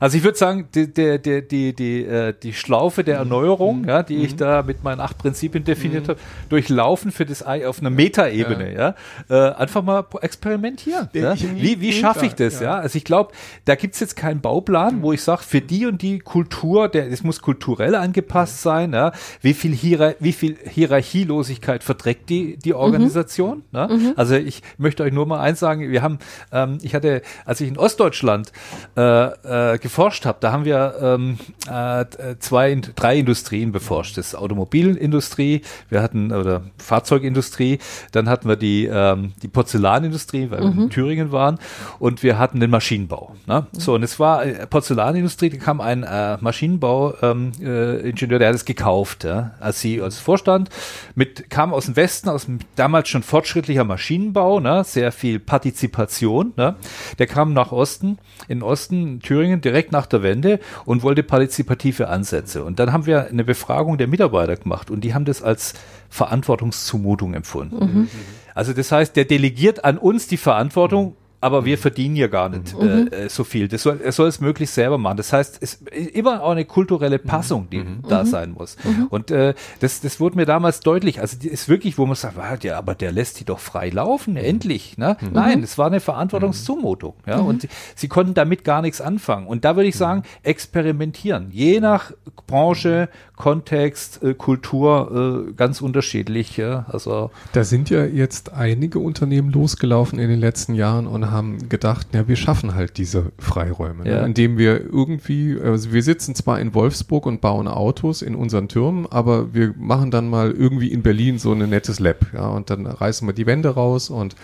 Speaker 1: Also ich würde sagen, die, die, die, die, die, äh, Schlaufe der Erneuerung, ja, die ich da mit meinen acht Prinzipien definiert habe, durchlaufen für das Ei auf einer Metaebene, ja. Äh, einfach mal experimentieren. Ja. Wie, wie schaffe ich das?
Speaker 2: Ja.
Speaker 1: Ja, also ich glaube, da gibt's jetzt keinen Bauplan, wo ich sage, für die und die Kultur, der, es muss kulturell angepasst sein, ja. wie viel, wie viel Hierarchielosigkeit verträgt die, die Organisation? Ne? Also ich möchte euch nur mal eins sagen, wir haben, ähm, ich hatte, als ich in Ostdeutschland äh, äh, geforscht habe, da haben wir ähm, äh, zwei, drei Industrien beforscht. Das ist Automobilindustrie, wir hatten, oder Fahrzeugindustrie, dann hatten wir die, ähm, die Porzellanindustrie, weil wir in Thüringen waren, und wir hatten den Maschinenbau. Ne? So, und es war äh, Porzellanindustrie, da kam ein äh, Maschinenbauingenieur, ähm, äh, Ingenieur, der hat es gekauft, ja, als sie als Vorstand, mit, kam aus dem Westen, aus dem damals schon fortschrittlicher Maschinenbau, ne? sehr viel Partizipation. Ne? Der kam nach Osten, in Osten, Thüringen, direkt nach der Wende und wollte partizipative Ansätze. Und dann haben wir eine Befragung der Mitarbeiter gemacht und die haben das als Verantwortungszumutung empfunden. Also das heißt, der delegiert an uns die Verantwortung, aber wir verdienen ja gar nicht äh, äh, so viel. Das soll, er soll es möglichst selber machen. Das heißt, es ist immer auch eine kulturelle Passung, die da sein muss. Und äh, das, das wurde mir damals deutlich. Also die ist wirklich, wo man sagt, ah, ja, aber der lässt die doch frei laufen, endlich. Ne? Nein, es war eine Verantwortungszumutung. Ja? Und sie, sie konnten damit gar nichts anfangen. Und da würde ich sagen, experimentieren. Je nach Branche, Kontext, äh, Kultur äh, ganz unterschiedlich. Ja? Also
Speaker 2: Da sind ja jetzt einige Unternehmen losgelaufen in den letzten Jahren und haben gedacht, ja, wir schaffen halt diese Freiräume,
Speaker 1: Ja.
Speaker 2: ne? indem wir irgendwie, also wir sitzen zwar in Wolfsburg und bauen Autos in unseren Türmen, aber wir machen dann mal irgendwie in Berlin so ein nettes Lab, ja, und dann reißen wir die Wände raus und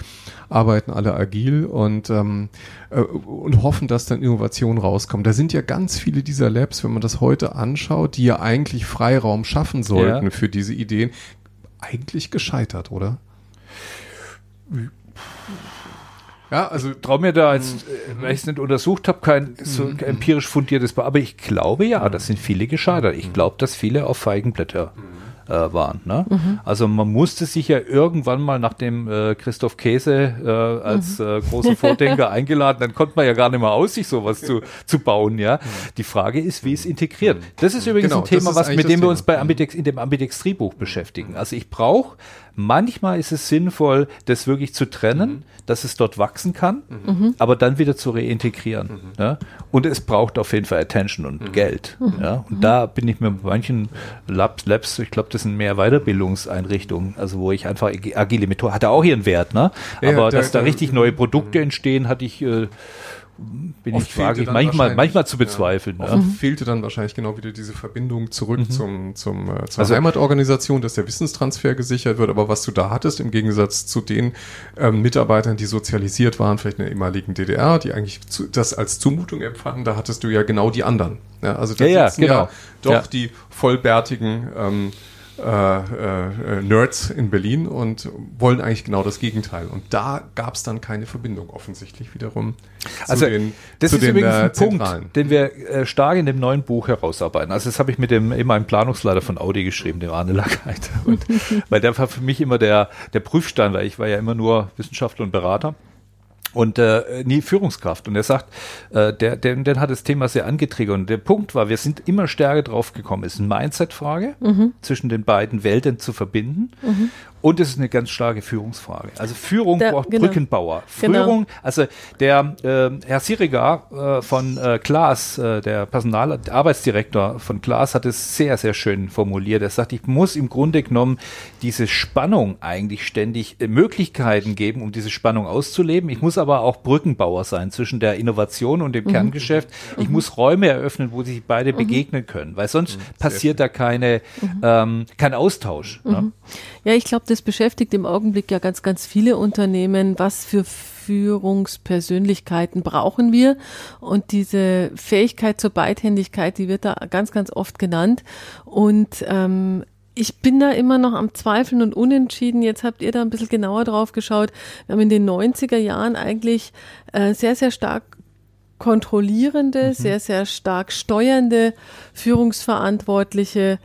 Speaker 2: arbeiten alle agil und, ähm, äh, und hoffen, dass dann Innovationen rauskommen. Da sind ja ganz viele dieser Labs, wenn man das heute anschaut, die ja eigentlich Freiraum schaffen sollten
Speaker 1: Ja.
Speaker 2: für diese Ideen, eigentlich gescheitert, oder? Ja, also
Speaker 1: traue mir da jetzt, äh, weil ich es nicht untersucht habe, kein so empirisch fundiertes, Be- aber ich glaube ja, das sind viele gescheitert. Ich glaube, dass viele auf Feigenblätter äh, waren. Ne? Also man musste sich ja irgendwann mal, nachdem äh, Christoph Käse äh, als äh, großer Vordenker eingeladen, dann konnte man ja gar nicht mehr aus, sich sowas zu, zu bauen. Ja, Die Frage ist, wie es integriert. Das ist übrigens
Speaker 2: Genau,
Speaker 1: ein Thema, was, mit dem wir
Speaker 2: Thema.
Speaker 1: uns bei Ambidex, in dem Ambidextrie-Buch beschäftigen. Also ich brauche Manchmal ist es sinnvoll, das wirklich zu trennen, mhm. dass es dort wachsen kann, mhm. aber dann wieder zu reintegrieren. Mhm. Ja? Und es braucht auf jeden Fall Attention und mhm. Geld. Mhm. Ja? Und da bin ich mir bei manchen Labs, Labs ich glaube, das sind mehr Weiterbildungseinrichtungen, also wo ich einfach agile Methode, hatte auch ihren Wert, ne? aber ja, dass da richtig neue Produkte entstehen, hatte ich äh, bin Oft ich frage manchmal, manchmal zu bezweifeln.
Speaker 2: Ja. Ja. Fehlte dann wahrscheinlich genau wieder diese Verbindung zurück mhm. zum, zum, äh, zur also, Heimatorganisation, dass der Wissenstransfer gesichert wird. Aber was du da hattest, im Gegensatz zu den ähm, Mitarbeitern, die sozialisiert waren, vielleicht in der ehemaligen DDR, die eigentlich zu, das als Zumutung empfanden, da hattest du ja genau die anderen. Ja, also da
Speaker 1: ja, genau. ja
Speaker 2: doch die vollbärtigen ähm, äh, äh, Nerds in Berlin und wollen eigentlich genau das Gegenteil. Und da gab es dann keine Verbindung offensichtlich wiederum.
Speaker 1: Also den, das ist den, übrigens äh, ein Punkt, den wir äh, stark in dem neuen Buch herausarbeiten. Also das habe ich mit dem immer einem Planungsleiter von Audi geschrieben, dem Arne Lackheit. Und, weil der war für mich immer der, der Prüfstein, weil ich war ja immer nur Wissenschaftler und Berater und äh, nie Führungskraft. Und er sagt, äh, der, der, der hat das Thema sehr angetriggert. Und der Punkt war, wir sind immer stärker drauf gekommen. Es ist eine Mindset-Frage, mhm. zwischen den beiden Welten zu verbinden. Mhm. Und es ist eine ganz starke Führungsfrage. Also Führung der, braucht genau. Brückenbauer. Genau. Führung, also der äh, Herr Siriga äh, von äh, Klaas, äh, der Personal Arbeitsdirektor von Klaas, hat es sehr, sehr schön formuliert. Er sagt, ich muss im Grunde genommen diese Spannung eigentlich ständig äh, Möglichkeiten geben, um diese Spannung auszuleben. Ich muss aber auch Brückenbauer sein zwischen der Innovation und dem mhm. Kerngeschäft. Ich mhm. muss Räume eröffnen, wo sich beide mhm. begegnen können, weil sonst mhm. passiert da keine, mhm. ähm, kein Austausch. Ne?
Speaker 3: Ja, ich glaube, das beschäftigt im Augenblick ja ganz, ganz viele Unternehmen. Was für Führungspersönlichkeiten brauchen wir? Und diese Fähigkeit zur Beidhändigkeit, die wird da ganz, ganz oft genannt. Und ähm, ich bin da immer noch am Zweifeln und Unentschieden. Jetzt habt ihr da ein bisschen genauer drauf geschaut. Wir haben in den 90er Jahren eigentlich äh, sehr, sehr stark kontrollierende, mhm. sehr, sehr stark steuernde Führungsverantwortliche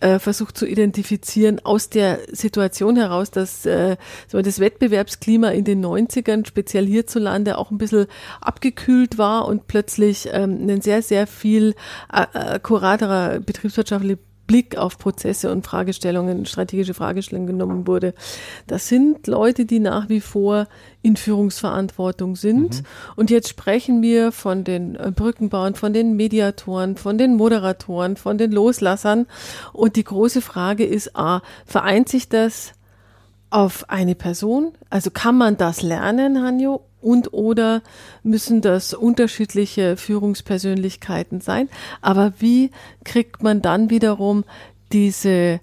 Speaker 3: äh, versucht zu identifizieren aus der Situation heraus, dass äh, das Wettbewerbsklima in den 90ern, speziell hierzulande, auch ein bisschen abgekühlt war und plötzlich ähm, ein sehr, sehr viel äh, akkuraterer betriebswirtschaftlicher Blick auf Prozesse und Fragestellungen, strategische Fragestellungen genommen wurde. Das sind Leute, die nach wie vor in Führungsverantwortung sind. Mhm. Und jetzt sprechen wir von den äh, Brückenbauern, von den Mediatoren, von den Moderatoren, von den Loslassern. Und die große Frage ist, a, vereint sich das auf eine Person? Also kann man das lernen, Hanjo? Und oder müssen das unterschiedliche Führungspersönlichkeiten sein. Aber wie kriegt man dann wiederum diese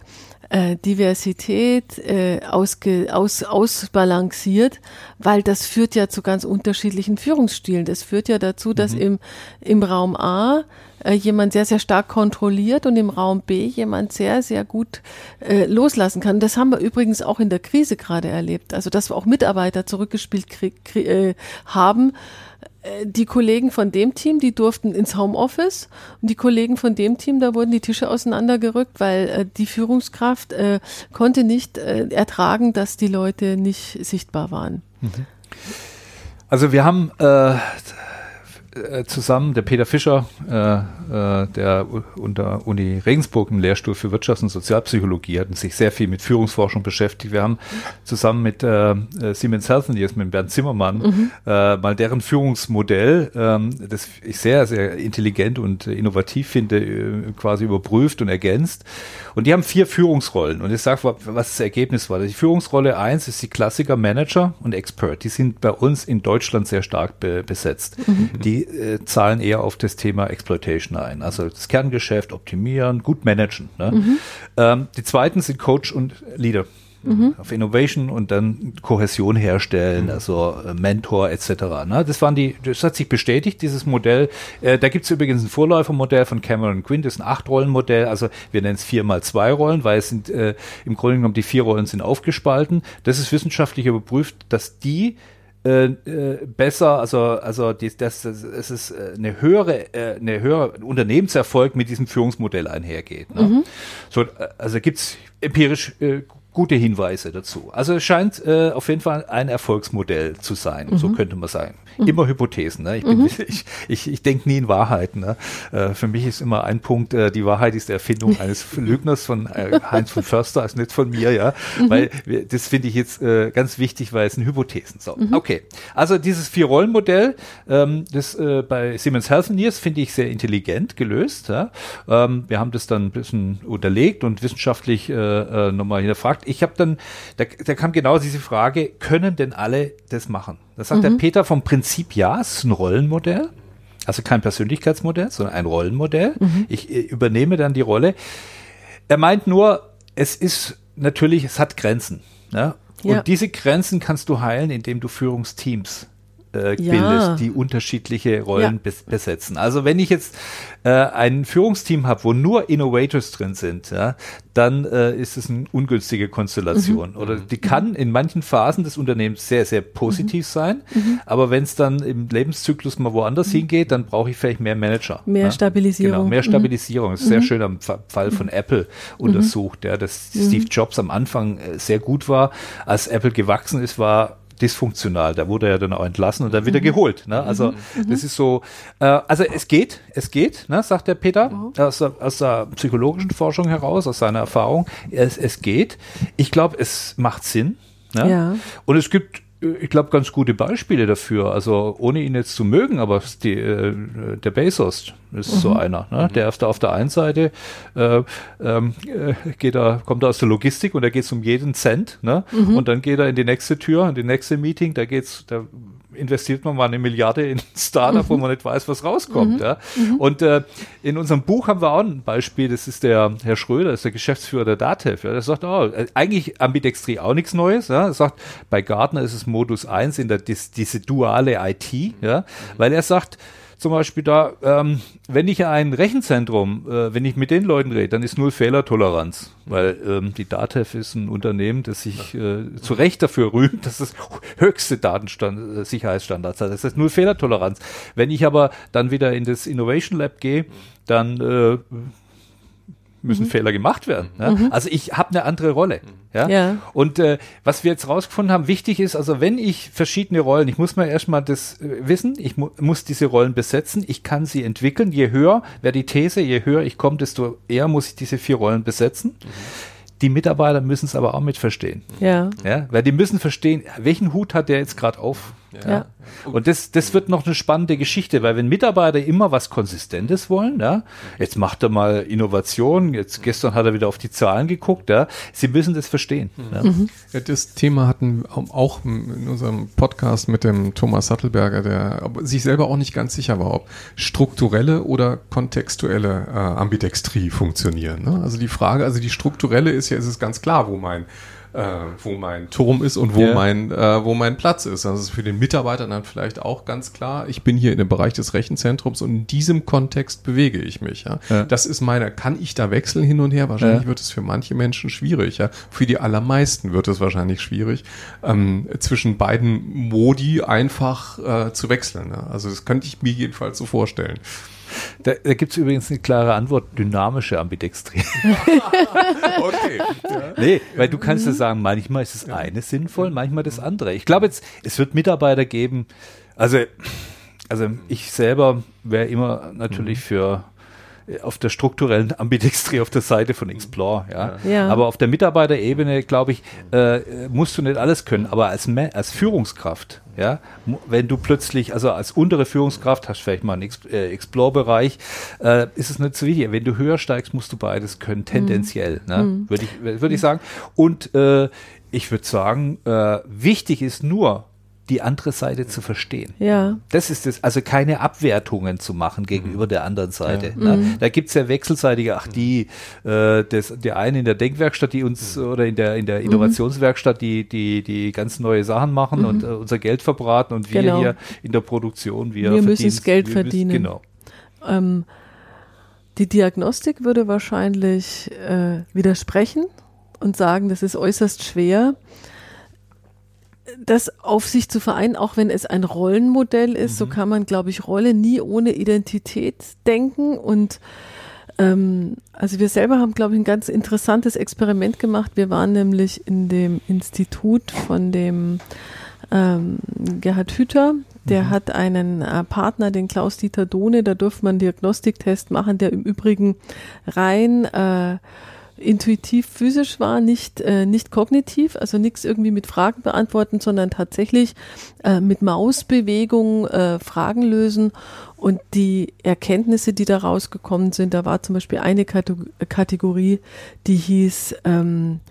Speaker 3: äh, Diversität äh, ausge, aus, ausbalanciert, weil das führt ja zu ganz unterschiedlichen Führungsstilen. Das führt ja dazu, dass mhm. im, im Raum A äh, jemand sehr, sehr stark kontrolliert und im Raum B jemand sehr, sehr gut äh, loslassen kann. Das haben wir übrigens auch in der Krise gerade erlebt. Also, dass wir auch Mitarbeiter zurückgespielt äh, haben. Äh, die Kollegen von dem Team, die durften ins Homeoffice und die Kollegen von dem Team, da wurden die Tische auseinandergerückt, weil äh, die Führungskraft äh, konnte nicht äh, ertragen, dass die Leute nicht sichtbar waren. Mhm.
Speaker 1: Also wir haben äh, zusammen, der Peter Fischer, äh, äh, der unter Uni Regensburg im Lehrstuhl für Wirtschafts- und Sozialpsychologie hat sich sehr viel mit Führungsforschung beschäftigt. Wir haben zusammen mit äh, äh Siemens Healthineers, mit Bernd Zimmermann, mhm. äh, mal deren Führungsmodell, ähm, das ich sehr, sehr intelligent und innovativ finde, quasi überprüft und ergänzt. Und die haben vier Führungsrollen. Und ich sage, was das Ergebnis war. Die Führungsrolle eins ist die Klassiker Manager und Expert. Die sind bei uns in Deutschland sehr stark be besetzt. Mhm. Die äh, zahlen eher auf das Thema Exploitation ein. Also das Kerngeschäft optimieren, gut managen. Ne? Mhm. Ähm, die zweiten sind Coach und Leader mhm. auf Innovation und dann Kohäsion herstellen, mhm. also äh, Mentor etc. Ne? Das waren die, das hat sich bestätigt, dieses Modell. Äh, da gibt es übrigens ein Vorläufermodell von Cameron Quinn, das ist ein Acht-Rollen-Modell, also wir nennen es vier mal zwei Rollen, weil es sind äh, im Grunde genommen die vier Rollen sind aufgespalten. Das ist wissenschaftlich überprüft, dass die äh, äh, besser, also also die, das, das, es ist äh, eine höhere, äh, eine höhere Unternehmenserfolg mit diesem Führungsmodell einhergeht. Ne? Mhm. So, also gibt's empirisch äh, gute Hinweise dazu. Also es scheint äh, auf jeden Fall ein Erfolgsmodell zu sein, mhm. so könnte man sagen. Mhm. Immer Hypothesen. Ne? Ich, bin, mhm. ich, ich, ich denke nie in Wahrheiten. Ne? Äh, für mich ist immer ein Punkt, äh, die Wahrheit ist die Erfindung eines Lügners von äh, Heinz von Förster, also nicht von mir, ja. Mhm. Weil das finde ich jetzt äh, ganz wichtig, weil es sind Hypothesen. So, mhm. okay. Also dieses Vier-Rollen-Modell, ähm, das äh, bei Siemens Healthineers finde ich sehr intelligent gelöst. Ja? Ähm, wir haben das dann ein bisschen unterlegt und wissenschaftlich äh, äh, nochmal hinterfragt ich habe dann, da, da kam genau diese Frage, können denn alle das machen? Da sagt mhm. der Peter vom Prinzip ja, es ist ein Rollenmodell. Also kein Persönlichkeitsmodell, sondern ein Rollenmodell. Mhm. Ich äh, übernehme dann die Rolle. Er meint nur, es ist natürlich, es hat Grenzen. Ne? Ja. Und diese Grenzen kannst du heilen, indem du Führungsteams äh, ja. bildest, die unterschiedliche Rollen ja. besetzen. Also wenn ich jetzt äh, ein Führungsteam habe, wo nur Innovators drin sind, ja, dann äh, ist es eine ungünstige Konstellation. Mhm. Oder die kann in manchen Phasen des Unternehmens sehr, sehr positiv mhm. sein, mhm. aber wenn es dann im Lebenszyklus mal woanders mhm. hingeht, dann brauche ich vielleicht mehr Manager.
Speaker 3: Mehr ja? Stabilisierung.
Speaker 1: Genau, mehr mhm. Stabilisierung. Das ist sehr schön am Fall von Apple untersucht, ja, dass Steve Jobs am Anfang äh, sehr gut war. Als Apple gewachsen ist, war dysfunktional. Da wurde er dann auch entlassen und dann wieder mhm. geholt. Ne? Also mhm. das ist so, äh, also es geht, es geht, ne, sagt der Peter, mhm. aus, aus der psychologischen Forschung heraus, aus seiner Erfahrung. Es, es geht. Ich glaube, es macht Sinn. Ne? Ja. Und es gibt ich glaube, ganz gute Beispiele dafür. Also ohne ihn jetzt zu mögen, aber die, äh, der Bezos ist mhm. so einer. Ne? Der auf der, auf der einen Seite äh, ähm, äh, geht er, kommt er aus der Logistik und da geht es um jeden Cent. Ne? Mhm. Und dann geht er in die nächste Tür, in die nächste Meeting, da geht's, da investiert man mal eine Milliarde in ein Startup, mhm. wo man nicht weiß, was rauskommt. Mhm. Ja? Mhm. Und äh, in unserem Buch haben wir auch ein Beispiel, das ist der Herr Schröder, das ist der Geschäftsführer der DATEV. Ja? Der sagt, oh, eigentlich Ambidextrie auch nichts Neues. Ja? Er sagt, bei Gartner ist es Modus 1 in der dis, diese duale IT, ja? Mhm. weil er sagt, zum Beispiel da, ähm, wenn ich ein Rechenzentrum, äh, wenn ich mit den Leuten rede, dann ist null Fehlertoleranz, weil ähm, die DATEV ist ein Unternehmen, das sich äh, zu Recht dafür rühmt, dass es höchste Datenstand äh, Sicherheitsstandards hat. Das heißt null Fehlertoleranz. Wenn ich aber dann wieder in das Innovation Lab gehe, dann äh, müssen mhm. Fehler gemacht werden. Ja? Mhm. Also ich habe eine andere Rolle. Ja? ja. Und äh, was wir jetzt rausgefunden haben, wichtig ist, also wenn ich verschiedene Rollen, ich muss mal erstmal das äh, wissen, ich mu muss diese Rollen besetzen, ich kann sie entwickeln. Je höher wäre die These, je höher ich komme, desto eher muss ich diese vier Rollen besetzen. Mhm. Die Mitarbeiter müssen es aber auch mit verstehen. Ja. ja. Weil die müssen verstehen, welchen Hut hat der jetzt gerade auf? Ja. ja. Und das, das wird noch eine spannende Geschichte, weil wenn Mitarbeiter immer was Konsistentes wollen, ja, jetzt macht er mal Innovation, jetzt gestern hat er wieder auf die Zahlen geguckt, ja, sie müssen das verstehen. Ja.
Speaker 2: Mhm. ja das Thema hatten auch in unserem Podcast mit dem Thomas Sattelberger, der sich selber auch nicht ganz sicher war, ob strukturelle oder kontextuelle äh, Ambidextrie funktionieren. Ne? Also die Frage, also die strukturelle ist ja, ist es ganz klar, wo mein äh, wo mein Turm ist und wo ja. mein äh, wo mein Platz ist. Das ist für den Mitarbeiter dann vielleicht auch ganz klar. Ich bin hier in dem Bereich des Rechenzentrums und in diesem Kontext bewege ich mich. Ja? ja. Das ist meine. Kann ich da wechseln hin und her? Wahrscheinlich ja. wird es für manche Menschen schwierig. Ja? Für die allermeisten wird es wahrscheinlich schwierig, ähm, zwischen beiden Modi einfach äh, zu wechseln. Ja? Also das könnte ich mir jedenfalls so vorstellen.
Speaker 1: Da, da gibt es übrigens eine klare Antwort, dynamische Ambidextrie. okay. Ja. Nee, weil du kannst ja sagen, manchmal ist das eine sinnvoll, manchmal das andere. Ich glaube jetzt, es wird Mitarbeiter geben, also, also ich selber wäre immer natürlich mhm. für auf der strukturellen Ambidextrie auf der Seite von Explore, ja. ja. Aber auf der Mitarbeiterebene, glaube ich, äh, musst du nicht alles können. Aber als, als Führungskraft, ja, wenn du plötzlich, also als untere Führungskraft hast vielleicht mal einen äh, Explore-Bereich, äh, ist es nicht so wichtig. Wenn du höher steigst, musst du beides können, tendenziell, mhm. ne? Mhm. würde ich, würde ich sagen. Und äh, ich würde sagen, äh, wichtig ist nur, die andere Seite zu verstehen. Ja. Das ist es, also keine Abwertungen zu machen gegenüber mhm. der anderen Seite. Ja. Mhm. Da gibt's ja wechselseitige, ach die, äh, das, der eine in der Denkwerkstatt, die uns, mhm. oder in der, in der mhm. Innovationswerkstatt, die, die, die ganz neue Sachen machen mhm. und äh, unser Geld verbraten und wir genau. hier in der Produktion, wir,
Speaker 3: wir müssen das Geld verdienen. Müssen, genau. Ähm, die Diagnostik würde wahrscheinlich äh, widersprechen und sagen, das ist äußerst schwer das auf sich zu vereinen, auch wenn es ein Rollenmodell ist, mhm. so kann man, glaube ich, Rolle nie ohne Identität denken und Ähm, also wir selber haben, glaube ich, ein ganz interessantes Experiment gemacht. Wir waren nämlich in dem Institut von dem ähm, Gerhard Hüther. Der mhm. hat einen äh, Partner, den Klaus-Dieter Dohne. Da durfte man einen Diagnostiktest machen, der im Übrigen rein äh, intuitiv physisch war, nicht, äh, nicht kognitiv, also nichts irgendwie mit Fragen beantworten, sondern tatsächlich äh, mit Mausbewegungen äh, Fragen lösen. Und die Erkenntnisse, die da rausgekommen sind, da war zum Beispiel eine Kategorie, die hieß ähm,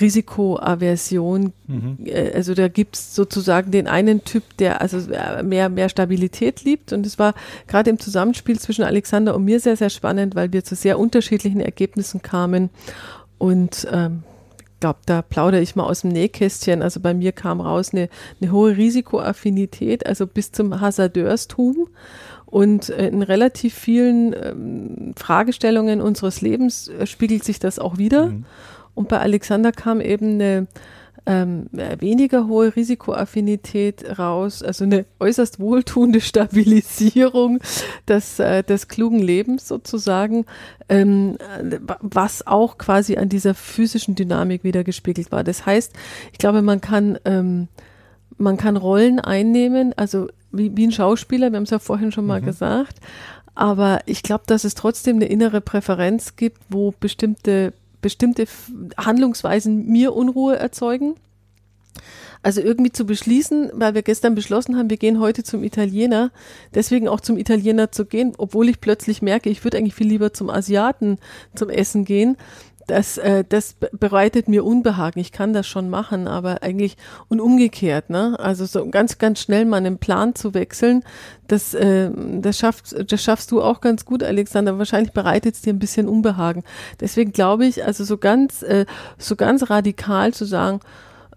Speaker 3: Risikoaversion. Mhm. Äh, also da gibt's sozusagen den einen Typ, der also äh, mehr, mehr Stabilität liebt. Und es war gerade im Zusammenspiel zwischen Alexander und mir sehr, sehr spannend, weil wir zu sehr unterschiedlichen Ergebnissen kamen. Und ähm, glaube, da plaudere ich mal aus dem Nähkästchen. Also bei mir kam raus eine, eine hohe Risikoaffinität, also bis zum Hasardeurstum. Und in relativ vielen ähm, Fragestellungen unseres Lebens äh, spiegelt sich das auch wieder. Mhm. Und bei Alexander kam eben eine ähm, weniger hohe Risikoaffinität raus, also eine äußerst wohltuende Stabilisierung des, äh, des klugen Lebens sozusagen, ähm, was auch quasi an dieser physischen Dynamik wieder gespiegelt war. Das heißt, ich glaube, man kann, ähm, man kann Rollen einnehmen, also wie, wie ein Schauspieler, wir haben es ja vorhin schon mal mhm. gesagt, aber ich glaube, dass es trotzdem eine innere Präferenz gibt, wo bestimmte bestimmte Handlungsweisen mir Unruhe erzeugen. Also irgendwie zu beschließen, weil wir gestern beschlossen haben, wir gehen heute zum Italiener, deswegen auch zum Italiener zu gehen, obwohl ich plötzlich merke, ich würde eigentlich viel lieber zum Asiaten zum Essen gehen, das, äh, das bereitet mir Unbehagen. Ich kann das schon machen, aber eigentlich und umgekehrt, ne? Also so ganz, ganz schnell mal einen Plan zu wechseln, das, äh, das, schaffst, das schaffst du auch ganz gut, Alexander. Wahrscheinlich bereitet es dir ein bisschen Unbehagen. Deswegen glaube ich, also so ganz, äh, so ganz radikal zu sagen,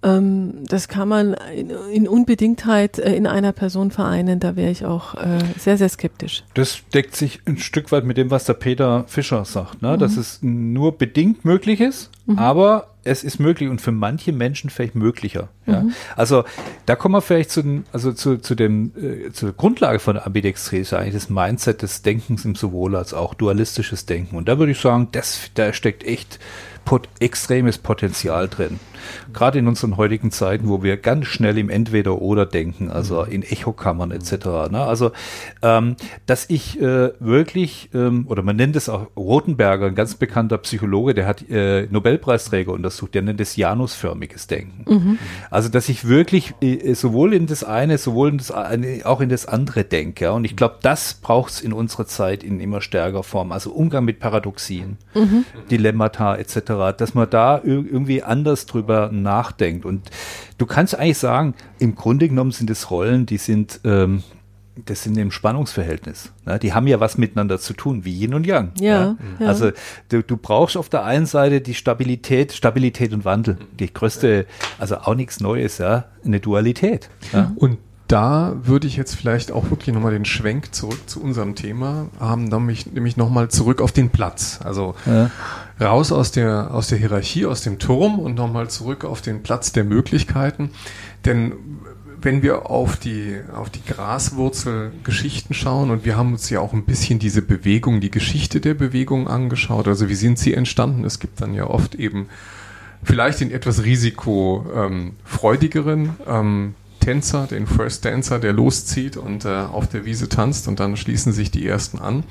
Speaker 3: das kann man in, in Unbedingtheit äh, in einer Person vereinen. Da wäre ich auch äh, sehr, sehr skeptisch.
Speaker 1: Das deckt sich ein Stück weit mit dem, was der Peter Fischer sagt, ne? Mhm. dass es nur bedingt möglich ist, mhm. aber es ist möglich und für manche Menschen vielleicht möglicher. Ja? Mhm. Also da kommen wir vielleicht zu, also zu, zu dem, äh, zur Grundlage von der Ambidextrese, eigentlich das Mindset des Denkens im sowohl als auch dualistisches Denken. Und da würde ich sagen, das, da steckt echt pot extremes Potenzial drin. Gerade in unseren heutigen Zeiten, wo wir ganz schnell im Entweder-Oder denken, also in Echokammern etc. Ne? Also, ähm, dass ich äh, wirklich, ähm, oder man nennt es auch Rotenberger, ein ganz bekannter Psychologe, der hat äh, Nobelpreisträger untersucht, der nennt es janusförmiges Denken. Mhm. Also, dass ich wirklich äh, sowohl in das eine, sowohl in das eine, auch in das andere denke. Und ich glaube, das braucht es in unserer Zeit in immer stärker Form. Also Umgang mit Paradoxien, mhm. Dilemmata etc dass man da irgendwie anders drüber nachdenkt. Und du kannst eigentlich sagen, im Grunde genommen sind es Rollen, die sind, ähm, das sind im Spannungsverhältnis. Ne? Die haben ja was miteinander zu tun, wie Yin und Yang.
Speaker 3: Ja.
Speaker 1: ja. Also du, du, brauchst auf der einen Seite die Stabilität, Stabilität und Wandel. Die größte, also auch nichts Neues, ja, eine Dualität. Ja?
Speaker 2: Und da würde ich jetzt vielleicht auch wirklich nochmal den Schwenk zurück zu unserem Thema haben, nämlich, nämlich nochmal zurück auf den Platz. Also ja. raus aus der, aus der Hierarchie, aus dem Turm und nochmal zurück auf den Platz der Möglichkeiten. Denn wenn wir auf die, auf die Graswurzelgeschichten schauen und wir haben uns ja auch ein bisschen diese Bewegung, die Geschichte der Bewegung angeschaut, also wie sind sie entstanden? Es gibt dann ja oft eben vielleicht den etwas risikofreudigeren ähm, Tänzer, den First Dancer, der loszieht und äh, auf der Wiese tanzt und dann schließen sich die ersten an.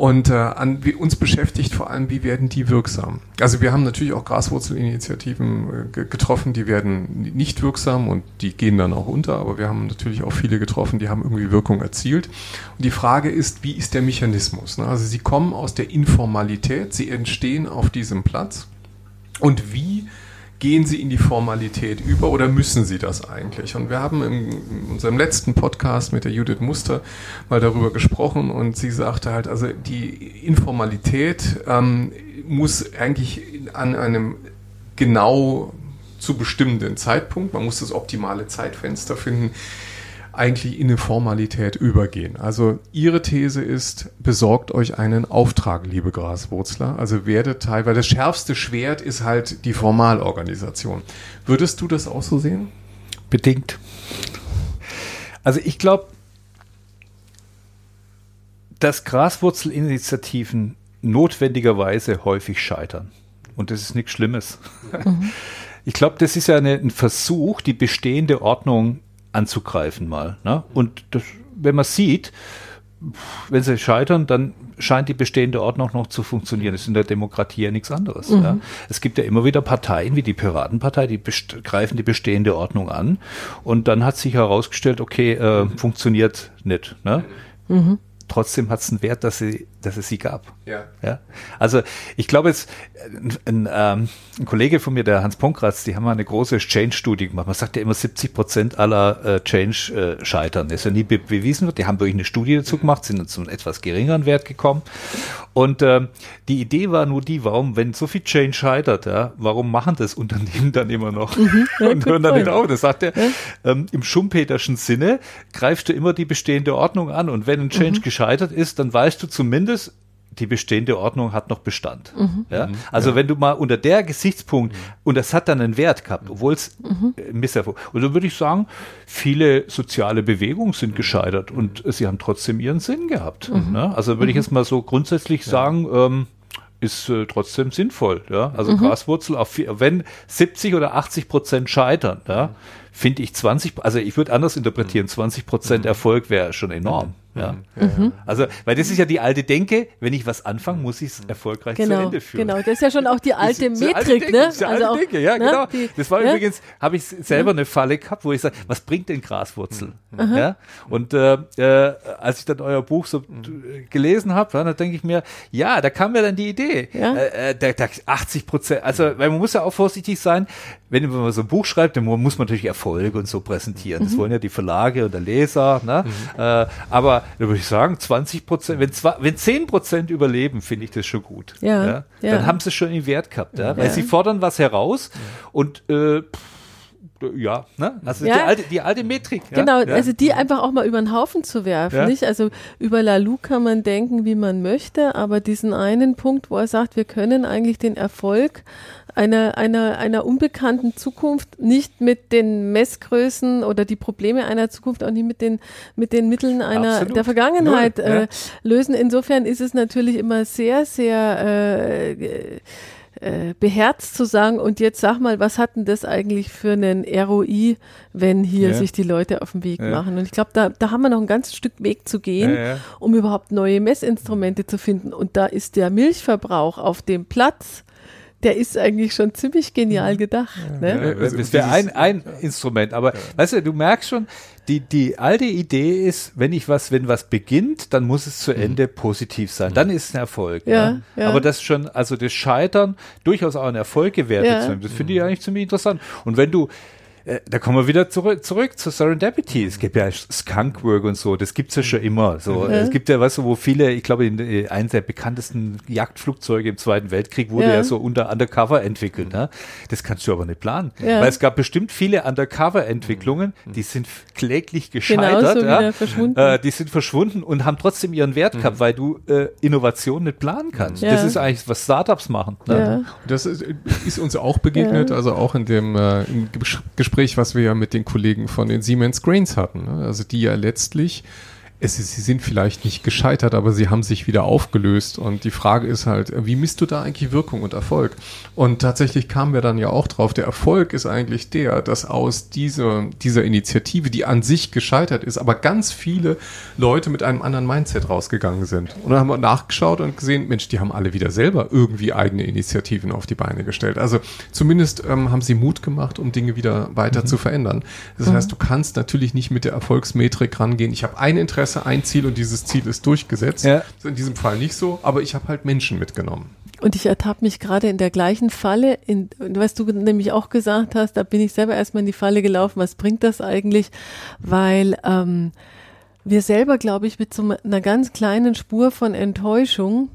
Speaker 2: Und äh, an, wie, uns beschäftigt vor allem, wie werden die wirksam? Also wir haben natürlich auch Graswurzelinitiativen äh, getroffen, die werden nicht wirksam und die gehen dann auch unter, aber wir haben natürlich auch viele getroffen, die haben irgendwie Wirkung erzielt. Und die Frage ist, wie ist der Mechanismus? Ne? Also sie kommen aus der Informalität, sie entstehen auf diesem Platz und wie gehen Sie in die Formalität über oder müssen Sie das eigentlich? Und wir haben in unserem letzten Podcast mit der Judith Muster mal darüber gesprochen und sie sagte halt, also die Informalität ähm, muss eigentlich an einem genau zu bestimmenden Zeitpunkt, man muss das optimale Zeitfenster finden, eigentlich in eine Formalität übergehen. Also Ihre These ist, besorgt euch einen Auftrag, liebe Graswurzler. Also werdet Teil, weil das schärfste Schwert ist halt die Formalorganisation. Würdest du das auch so sehen?
Speaker 1: Bedingt. Also ich glaube, dass Graswurzelinitiativen notwendigerweise häufig scheitern. Und das ist nichts Schlimmes. Mhm. Ich glaube, das ist ja eine, ein Versuch, die bestehende Ordnung anzugreifen mal. Ne? Und das, wenn man sieht, wenn sie scheitern, dann scheint die bestehende Ordnung noch zu funktionieren. Das ist in der Demokratie ja nichts anderes. Mhm. Ja. Es gibt ja immer wieder Parteien wie die Piratenpartei, die greifen die bestehende Ordnung an und dann hat sich herausgestellt, okay, äh, funktioniert nicht. Ne? Mhm trotzdem hat es einen Wert, dass, sie, dass es sie gab. Ja. ja? Also ich glaube jetzt, ein, ein, ein, Kollege von mir, der Hans Ponkratz, die haben mal eine große Change-Studie gemacht. Man sagt ja immer, 70 Prozent aller äh, Change äh, scheitern. Das ist ja nie be bewiesen wird. Die haben wirklich eine Studie dazu gemacht, sind zu einem etwas geringeren Wert gekommen. Und äh, die Idee war nur die, warum, wenn so viel Change scheitert, ja, warum machen das Unternehmen dann immer noch? Mhm, und hören dann nicht auf. Das sagt er, ja? ähm, im Schumpeterschen Sinne greifst du immer die bestehende Ordnung an. Und wenn ein Change mhm. gescheitert ist, dann weißt du zumindest, die bestehende Ordnung hat noch Bestand. Mhm. Ja? Mhm. Also ja. wenn du mal unter der Gesichtspunkt, mhm. und das hat dann einen Wert gehabt, obwohl es mhm. Äh, Misserfolg. Und dann würde ich sagen, viele soziale Bewegungen sind gescheitert und sie haben trotzdem ihren Sinn gehabt. Mhm. Ne? Also würde ich mhm. jetzt mal so grundsätzlich ja. sagen, ähm, ist äh, trotzdem sinnvoll. Ja? Also Graswurzel, auf, wenn 70 oder 80 Prozent scheitern, ja, finde ich 20, also ich würde anders interpretieren, 20 Prozent Erfolg wäre schon enorm. Ja. Mhm. Also, weil das ist ja die alte Denke, wenn ich was anfange, muss ich es erfolgreich
Speaker 3: genau,
Speaker 1: zu Ende führen.
Speaker 3: Genau, das ist ja schon auch die alte Metrik,
Speaker 1: alte
Speaker 3: Denke, ne?
Speaker 1: Die alte also Denke, ja, ne? genau. Die, das war ja? übrigens, habe ich selber eine Falle gehabt, wo ich sage, was bringt denn Graswurzel? Mhm. Ja? Und äh, äh, als ich dann euer Buch so mhm. gelesen habe, dann denke ich mir, ja, da kam mir dann die Idee. Ja? Äh, äh der, der 80 Prozent, also, weil man muss ja auch vorsichtig sein, wenn man so ein Buch schreibt, dann muss man natürlich Erfolge und so präsentieren. Das mhm. wollen ja die Verlage und der Leser, ne? Mhm. Äh, aber da würde ich sagen, 20 Prozent, wenn, wenn 10 Prozent überleben, finde ich das schon gut. Ja, ja? Dann haben sie schon den Wert gehabt, ja? weil sie fordern was heraus und äh, ja, ne? Also ja. die, alte, die alte Metrik.
Speaker 3: Ja? Genau, ja. also die einfach auch mal über den Haufen zu werfen. Nicht? Also über Lalu kann man denken, wie man möchte, aber diesen einen Punkt, wo er sagt, wir können eigentlich den Erfolg einer, einer, einer unbekannten Zukunft nicht mit den Messgrößen oder die Probleme einer Zukunft auch nicht mit den, mit den Mitteln einer Absolut. der Vergangenheit Null, äh, lösen. Insofern ist es natürlich immer sehr, sehr äh, äh, beherzt zu sagen, und jetzt sag mal, was hat denn das eigentlich für einen ROI, wenn hier ja. sich die Leute auf den Weg ja. machen? Und ich glaube, da, da haben wir noch ein ganzes Stück Weg zu gehen, ja, um überhaupt neue Messinstrumente zu finden. Und da ist der Milchverbrauch auf dem Platz, der ist eigentlich schon ziemlich genial gedacht. Ja, ne?
Speaker 1: ja, das wäre ein, ein Instrument, aber ja. weißt du, du merkst schon, die, die alte Idee ist, wenn ich was, wenn was beginnt, dann muss es zu mhm. Ende mhm. positiv sein. Dann ist es ein Erfolg. Ja, ja. Aber das schon, also das Scheitern durchaus auch ein Erfolg gewertet zu haben, das finde ich eigentlich ziemlich interessant. Und wenn du, äh, da kommen wir wieder zurück, zurück zu Serendipity. Es gibt ja Skunkwork und so, das gibt's ja schon immer. So, ja. Es gibt ja, weißt du, wo viele, ich glaube, in, in, eines der bekanntesten Jagdflugzeuge im Zweiten Weltkrieg wurde ja, ja so unter Undercover entwickelt. Ne? Das kannst du aber nicht planen. Ja. Weil es gab bestimmt viele Undercover-Entwicklungen, die sind kläglich gescheitert. Genau, so ja? verschwunden. Äh, die sind verschwunden und haben trotzdem ihren Wert gehabt, mhm. weil du äh, Innovation nicht planen kannst. Das ist eigentlich, was Startups machen.
Speaker 2: Ne? Das ist, ist, uns auch begegnet, also auch in dem äh, im Gespräch Gespräch, was wir ja mit den Kollegen von den Siemens Grains hatten. Ne? Also die ja letztlich es ist, sie sind vielleicht nicht gescheitert, aber sie haben sich wieder aufgelöst. Und die Frage ist halt, wie misst du da eigentlich Wirkung und Erfolg? Und tatsächlich kamen wir dann ja auch drauf, der Erfolg ist eigentlich der, dass aus dieser, dieser Initiative, die an sich gescheitert ist, aber ganz viele Leute mit einem anderen Mindset rausgegangen sind. Und dann haben wir nachgeschaut und gesehen, Mensch, die haben alle wieder selber irgendwie eigene Initiativen auf die Beine gestellt. Also zumindest ähm, haben sie Mut gemacht, um Dinge wieder weiter mhm. zu verändern. Das mhm. heißt, du kannst natürlich nicht mit der Erfolgsmetrik rangehen. Ich habe ein Interesse Interesse, ein Ziel und dieses Ziel ist durchgesetzt. Ja. Das ist in diesem Fall nicht so, aber ich habe halt Menschen mitgenommen.
Speaker 3: Und ich ertappe mich gerade in der gleichen Falle, in, was du nämlich auch gesagt hast, da bin ich selber erstmal in die Falle gelaufen, was bringt das eigentlich? Weil ähm, wir selber, glaube ich, mit so einer ganz kleinen Spur von Enttäuschung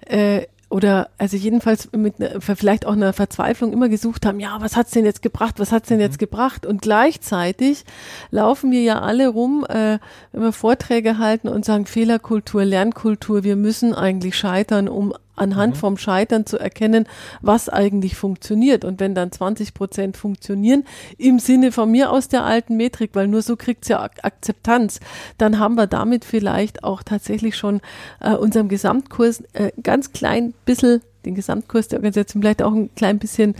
Speaker 3: äh, oder also jedenfalls mit ne, vielleicht auch einer Verzweiflung immer gesucht haben, ja, was hat's denn jetzt gebracht, was hat's denn jetzt mhm. gebracht? Und gleichzeitig laufen wir ja alle rum, äh, wenn wir Vorträge halten und sagen Fehlerkultur, Lernkultur, wir müssen eigentlich scheitern, um anhand mhm. vom Scheitern zu erkennen, was eigentlich funktioniert. Und wenn dann 20 Prozent funktionieren, im Sinne von mir aus der alten Metrik, weil nur so kriegt es ja Akzeptanz, dann haben wir damit vielleicht auch tatsächlich schon äh, unserem Gesamtkurs äh, ganz klein bisschen den Gesamtkurs der Organisation vielleicht auch ein klein bisschen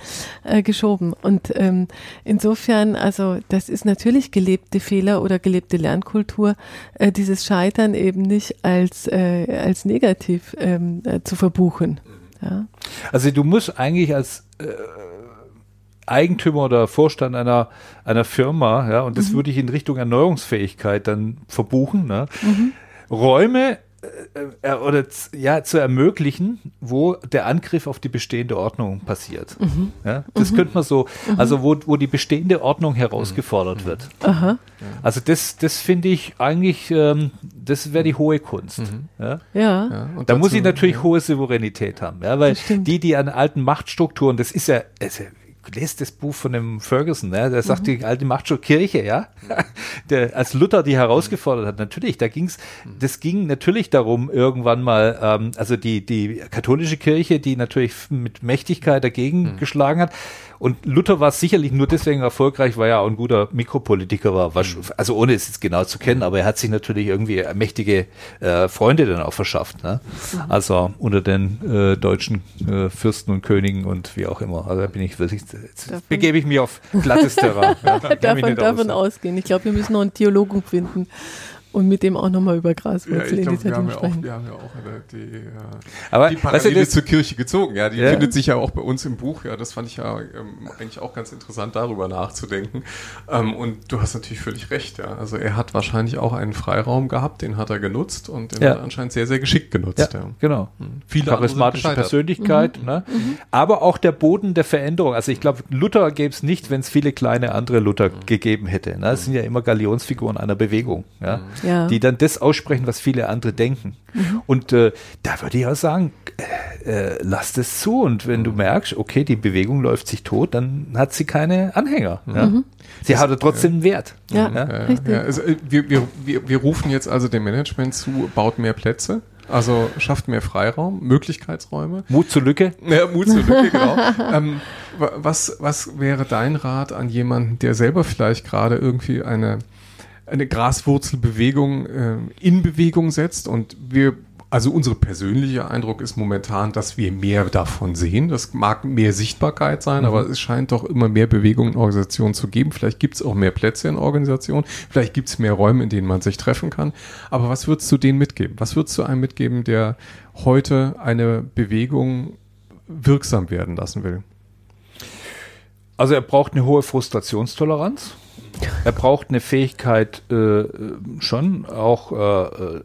Speaker 3: äh, geschoben. Und ähm, insofern, also das ist natürlich gelebte Fehler oder gelebte Lernkultur, äh, dieses Scheitern eben nicht als, äh, als negativ ähm, äh, zu verbuchen. Ja.
Speaker 1: Also du musst eigentlich als äh, Eigentümer oder Vorstand einer, einer Firma, ja, und das mhm. würde ich in Richtung Erneuerungsfähigkeit dann verbuchen, ne? Mhm. Räume äh, äh, oder ja zu ermöglichen, wo der Angriff auf die bestehende Ordnung passiert. Mhm. Ja, das mhm. könnte man so, mhm. also wo, wo die bestehende Ordnung herausgefordert mhm. wird. Aha. Also das, das finde ich eigentlich, ähm, das wäre die hohe Kunst. Mhm. Ja. ja. ja da muss ich natürlich ja. hohe Souveränität haben, ja, weil die, die an alten Machtstrukturen, das ist ja, also, lest das Buch von dem Ferguson, ne? der sagt, mhm. die alte Macht schon Kirche, ja, der, als Luther die herausgefordert hat, natürlich, da ging's, das ging natürlich darum, irgendwann mal, ähm, also die, die katholische Kirche, die natürlich mit Mächtigkeit dagegen mhm. geschlagen hat, und Luther war sicherlich nur deswegen erfolgreich, weil er auch ein guter Mikropolitiker war. Mhm. Also ohne es jetzt genau zu kennen, aber er hat sich natürlich irgendwie mächtige äh, Freunde dann auch verschafft. Ne? Mhm. Also unter den äh, deutschen äh, Fürsten und Königen und wie auch immer. Also da bin ich wirklich, jetzt davon, begebe ich mich auf glattes Terrain. ja,
Speaker 3: davon, davon ausgehen. Ich glaube, wir müssen noch einen Theologen finden und mit dem auch nochmal über Graswurzelinitiativen
Speaker 2: ja, sprechen. wir haben ja auch die, äh, Aber, die Parallele weißt du, zur Kirche gezogen. Ja, die ja. findet sich ja auch bei uns im Buch. Ja, das fand ich ja ähm, eigentlich auch ganz interessant, darüber nachzudenken. Ähm, und du hast natürlich völlig recht. Ja, also er hat wahrscheinlich auch einen Freiraum gehabt, den hat er genutzt und den ja. hat er anscheinend sehr, sehr geschickt genutzt.
Speaker 1: Ja, Genau. Mhm. Viele charismatische Persönlichkeit, mhm. Ne? Mhm. aber auch der Boden der Veränderung. Also ich glaube, Luther gäbe es nicht, wenn es viele kleine andere Luther mhm. gegeben hätte. Ne? Das sind ja immer Galionsfiguren einer Bewegung. Ja. Ja. die dann das aussprechen, was viele andere denken. Mhm. Und äh, da würde ich auch sagen, äh, äh, lass das zu. Und wenn du merkst, okay, die Bewegung läuft sich tot, dann hat sie keine Anhänger. Mhm. Ja? Sie das, hat trotzdem einen Wert.
Speaker 3: Ja, ja.
Speaker 2: ja also, äh, wir, wir, wir, wir rufen jetzt also dem Management zu, baut mehr Plätze. Also schafft mehr Freiraum, Möglichkeitsräume.
Speaker 1: Mut zur Lücke.
Speaker 2: Ja, Mut zur Lücke, genau. ähm, was, was wäre dein Rat an jemanden, der selber vielleicht gerade irgendwie eine eine Graswurzelbewegung äh, in Bewegung setzt und wir also unser persönlicher Eindruck ist momentan, dass wir mehr davon sehen. Das mag mehr Sichtbarkeit sein, mhm. aber es scheint doch immer mehr Bewegung in Organisationen zu geben. Vielleicht gibt es auch mehr Plätze in Organisationen, vielleicht gibt es mehr Räume, in denen man sich treffen kann. Aber was würdest du denen mitgeben? Was würdest du einem mitgeben, der heute eine Bewegung wirksam werden lassen will?
Speaker 1: Also er braucht eine hohe Frustrationstoleranz. Er braucht eine Fähigkeit äh, schon auch äh, äh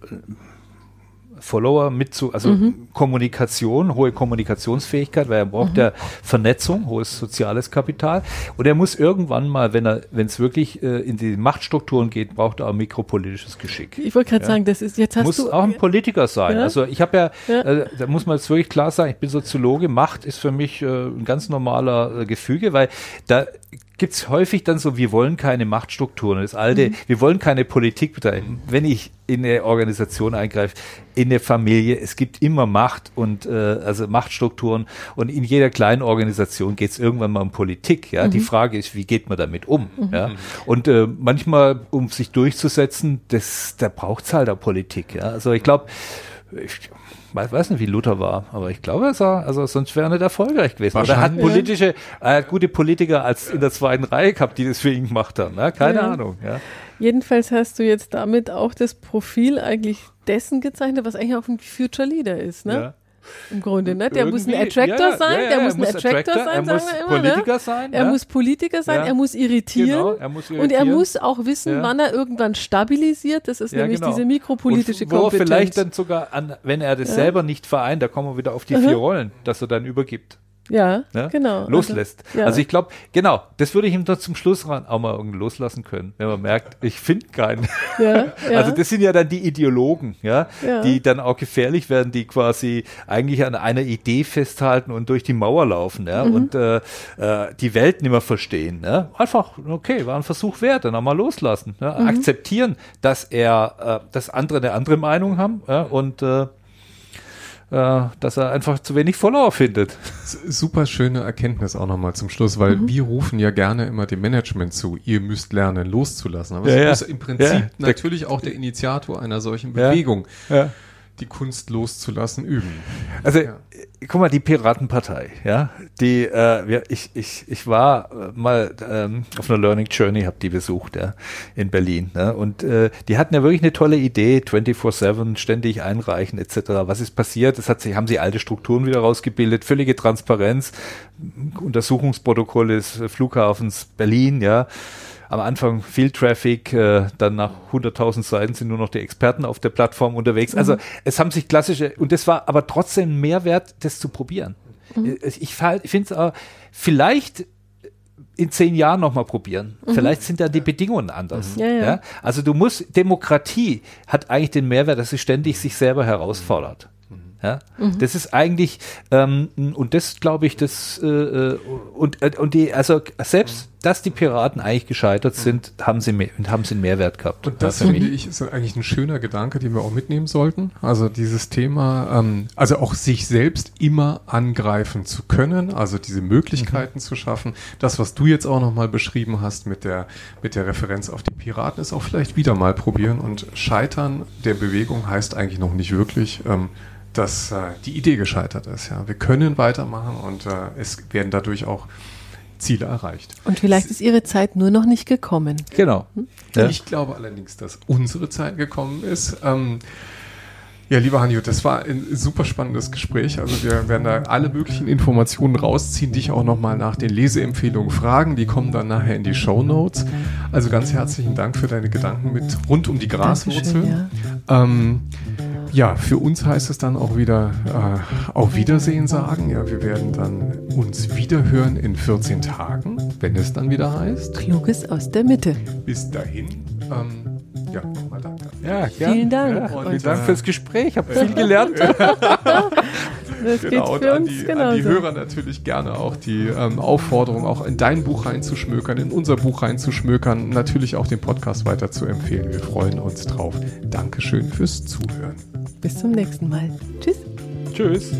Speaker 1: Follower mit zu, also mhm. Kommunikation, hohe Kommunikationsfähigkeit, weil er braucht mhm. ja Vernetzung, hohes soziales Kapital. Und er muss irgendwann mal, wenn er, wenn es wirklich äh, in die Machtstrukturen geht, braucht er auch mikropolitisches Geschick.
Speaker 3: Ich wollte gerade ja. sagen, das ist jetzt hast
Speaker 1: muss
Speaker 3: du
Speaker 1: auch ein Politiker sein. Ja? Also ich habe ja, ja. Äh, da muss man jetzt wirklich klar sagen, ich bin Soziologe. Macht ist für mich äh, ein ganz normaler äh, Gefüge, weil da gibt's häufig dann so, wir wollen keine Machtstrukturen. Das alte, mhm. wir wollen keine Politik betreiben. Wenn ich in eine Organisation eingreife, in eine Familie, es gibt immer Macht und äh, also Machtstrukturen und in jeder kleinen Organisation geht's irgendwann mal um Politik. Ja, mhm. die Frage ist, wie geht man damit um? Mhm. Ja, und äh, manchmal, um sich durchzusetzen, das, da braucht's halt auch Politik. Ja, also ich glaube, ich, ich weiß nicht, wie Luther war, aber ich glaube, er war, also sonst wäre er nicht erfolgreich gewesen. Oder er hat politische, er hat gute Politiker als in der zweiten Reihe gehabt, die das für ihn gemacht haben. Ne? Keine ja. Ahnung. Ja.
Speaker 3: Jedenfalls hast du jetzt damit auch das Profil eigentlich dessen gezeichnet, was eigentlich auch ein Future Leader ist, ne? Ja. Im Grunde, ne? Der muss ein Attractor ja, sein, ja, der muss ein Attractor, Attractor sein, sagen wir immer. Politiker ne? sein, er muss Politiker sein, er muss irritieren, genau, er muss irritieren. und er muss auch wissen, wann er irgendwann stabilisiert. Das ist nämlich genau. diese mikropolitische und wo Kompetenz.
Speaker 1: vielleicht dann sogar, an, wenn er das selber nicht vereint, da kommen wir wieder auf die vier Rollen, dass er dann übergibt.
Speaker 3: Ja, ja, genau.
Speaker 1: Loslässt. Also, ja. also ich glaube, genau, das würde ich ihm doch zum Schluss auch mal irgendwie loslassen können, wenn man merkt, ich finde keinen. Ja, ja. Also das sind ja dann die Ideologen, ja, die dann auch gefährlich werden, die quasi eigentlich an einer Idee festhalten und durch die Mauer laufen, ja, mhm. und äh, äh, die Welt nicht mehr verstehen. Ja? Einfach, okay, war ein Versuch wert, dann auch mal loslassen. Ja? Mhm. Akzeptieren, dass er, äh, dass andere eine andere Meinung haben ja? und äh, dass er einfach zu wenig Follower findet.
Speaker 2: Super schöne Erkenntnis auch nochmal zum Schluss, weil mhm. wir rufen ja gerne immer dem Management zu, ihr müsst lernen loszulassen. Aber ja, es ja. ist im Prinzip ja, natürlich auch der Initiator einer solchen Bewegung. Ja die Kunst loszulassen üben.
Speaker 1: Also, ja. guck mal, die Piratenpartei, ja, die, äh, ich, ich, ich war äh, mal ähm, auf einer Learning Journey, habe die besucht, ja, in Berlin, ne? und äh, die hatten ja wirklich eine tolle Idee, 24-7, ständig einreichen, etc. Was ist passiert? Das hat sich, haben sie alte Strukturen wieder rausgebildet, völlige Transparenz, Untersuchungsprotokoll des Flughafens Berlin, ja, am Anfang viel Traffic, äh, dann nach 100.000 Seiten sind nur noch die Experten auf der Plattform unterwegs. Also mhm. es haben sich klassische, und das war aber trotzdem Mehrwert, das zu probieren. Mhm. Äh, ich, ich finde es auch, vielleicht in zehn Jahren nochmal probieren. Mhm. Vielleicht sind da die Bedingungen anders. Ja, ja. Ja? Also du musst, Demokratie hat eigentlich den Mehrwert, dass sie ständig sich selber herausfordert. Ja? Mhm. Das ist eigentlich, ähm, und das glaube ich, das, äh, äh, und, äh, und die, also selbst, dass die Piraten eigentlich gescheitert sind, haben sie, mehr, haben sie einen Mehrwert gehabt.
Speaker 2: Und das finde ich ist eigentlich ein schöner Gedanke, den wir auch mitnehmen sollten. Also dieses Thema, ähm, also auch sich selbst immer angreifen zu können, also diese Möglichkeiten mhm. zu schaffen. Das, was du jetzt auch nochmal beschrieben hast mit der, mit der Referenz auf die Piraten, ist auch vielleicht wieder mal probieren und scheitern der Bewegung heißt eigentlich noch nicht wirklich, ähm, dass äh, die Idee gescheitert ist. Ja. Wir können weitermachen und äh, es werden dadurch auch Ziele erreicht.
Speaker 3: Und vielleicht ist Ihre Zeit nur noch nicht gekommen.
Speaker 2: Genau. Hm? Ja. Ich glaube allerdings, dass unsere Zeit gekommen ist. Ähm, ja, lieber Hanjo, das war ein super spannendes Gespräch. Also wir werden da alle möglichen Informationen rausziehen, dich auch nochmal nach den Leseempfehlungen fragen. Die kommen dann nachher in die Show Notes. Also ganz herzlichen Dank für deine Gedanken mit rund um die Graswurzel. Ja. Ähm, ja, für uns heißt es dann auch wieder äh, auf Wiedersehen sagen. Ja, wir werden dann uns wiederhören in 14 Tagen, wenn es dann wieder heißt.
Speaker 3: Kluges aus der Mitte.
Speaker 2: Bis dahin. Ähm, ja,
Speaker 3: nochmal danke. Ja, gern. Vielen Dank. Ja,
Speaker 1: vielen Dank fürs Gespräch. Ich habe viel gelernt.
Speaker 2: das genau, und an die, an die, Hörer natürlich gerne auch die ähm, Aufforderung, auch in dein Buch reinzuschmökern, in unser Buch reinzuschmökern, natürlich auch den Podcast weiter zu empfehlen. Wir freuen uns drauf. Dankeschön fürs Zuhören.
Speaker 3: Bis zum nächsten Mal. Tschüss.
Speaker 1: Tschüss.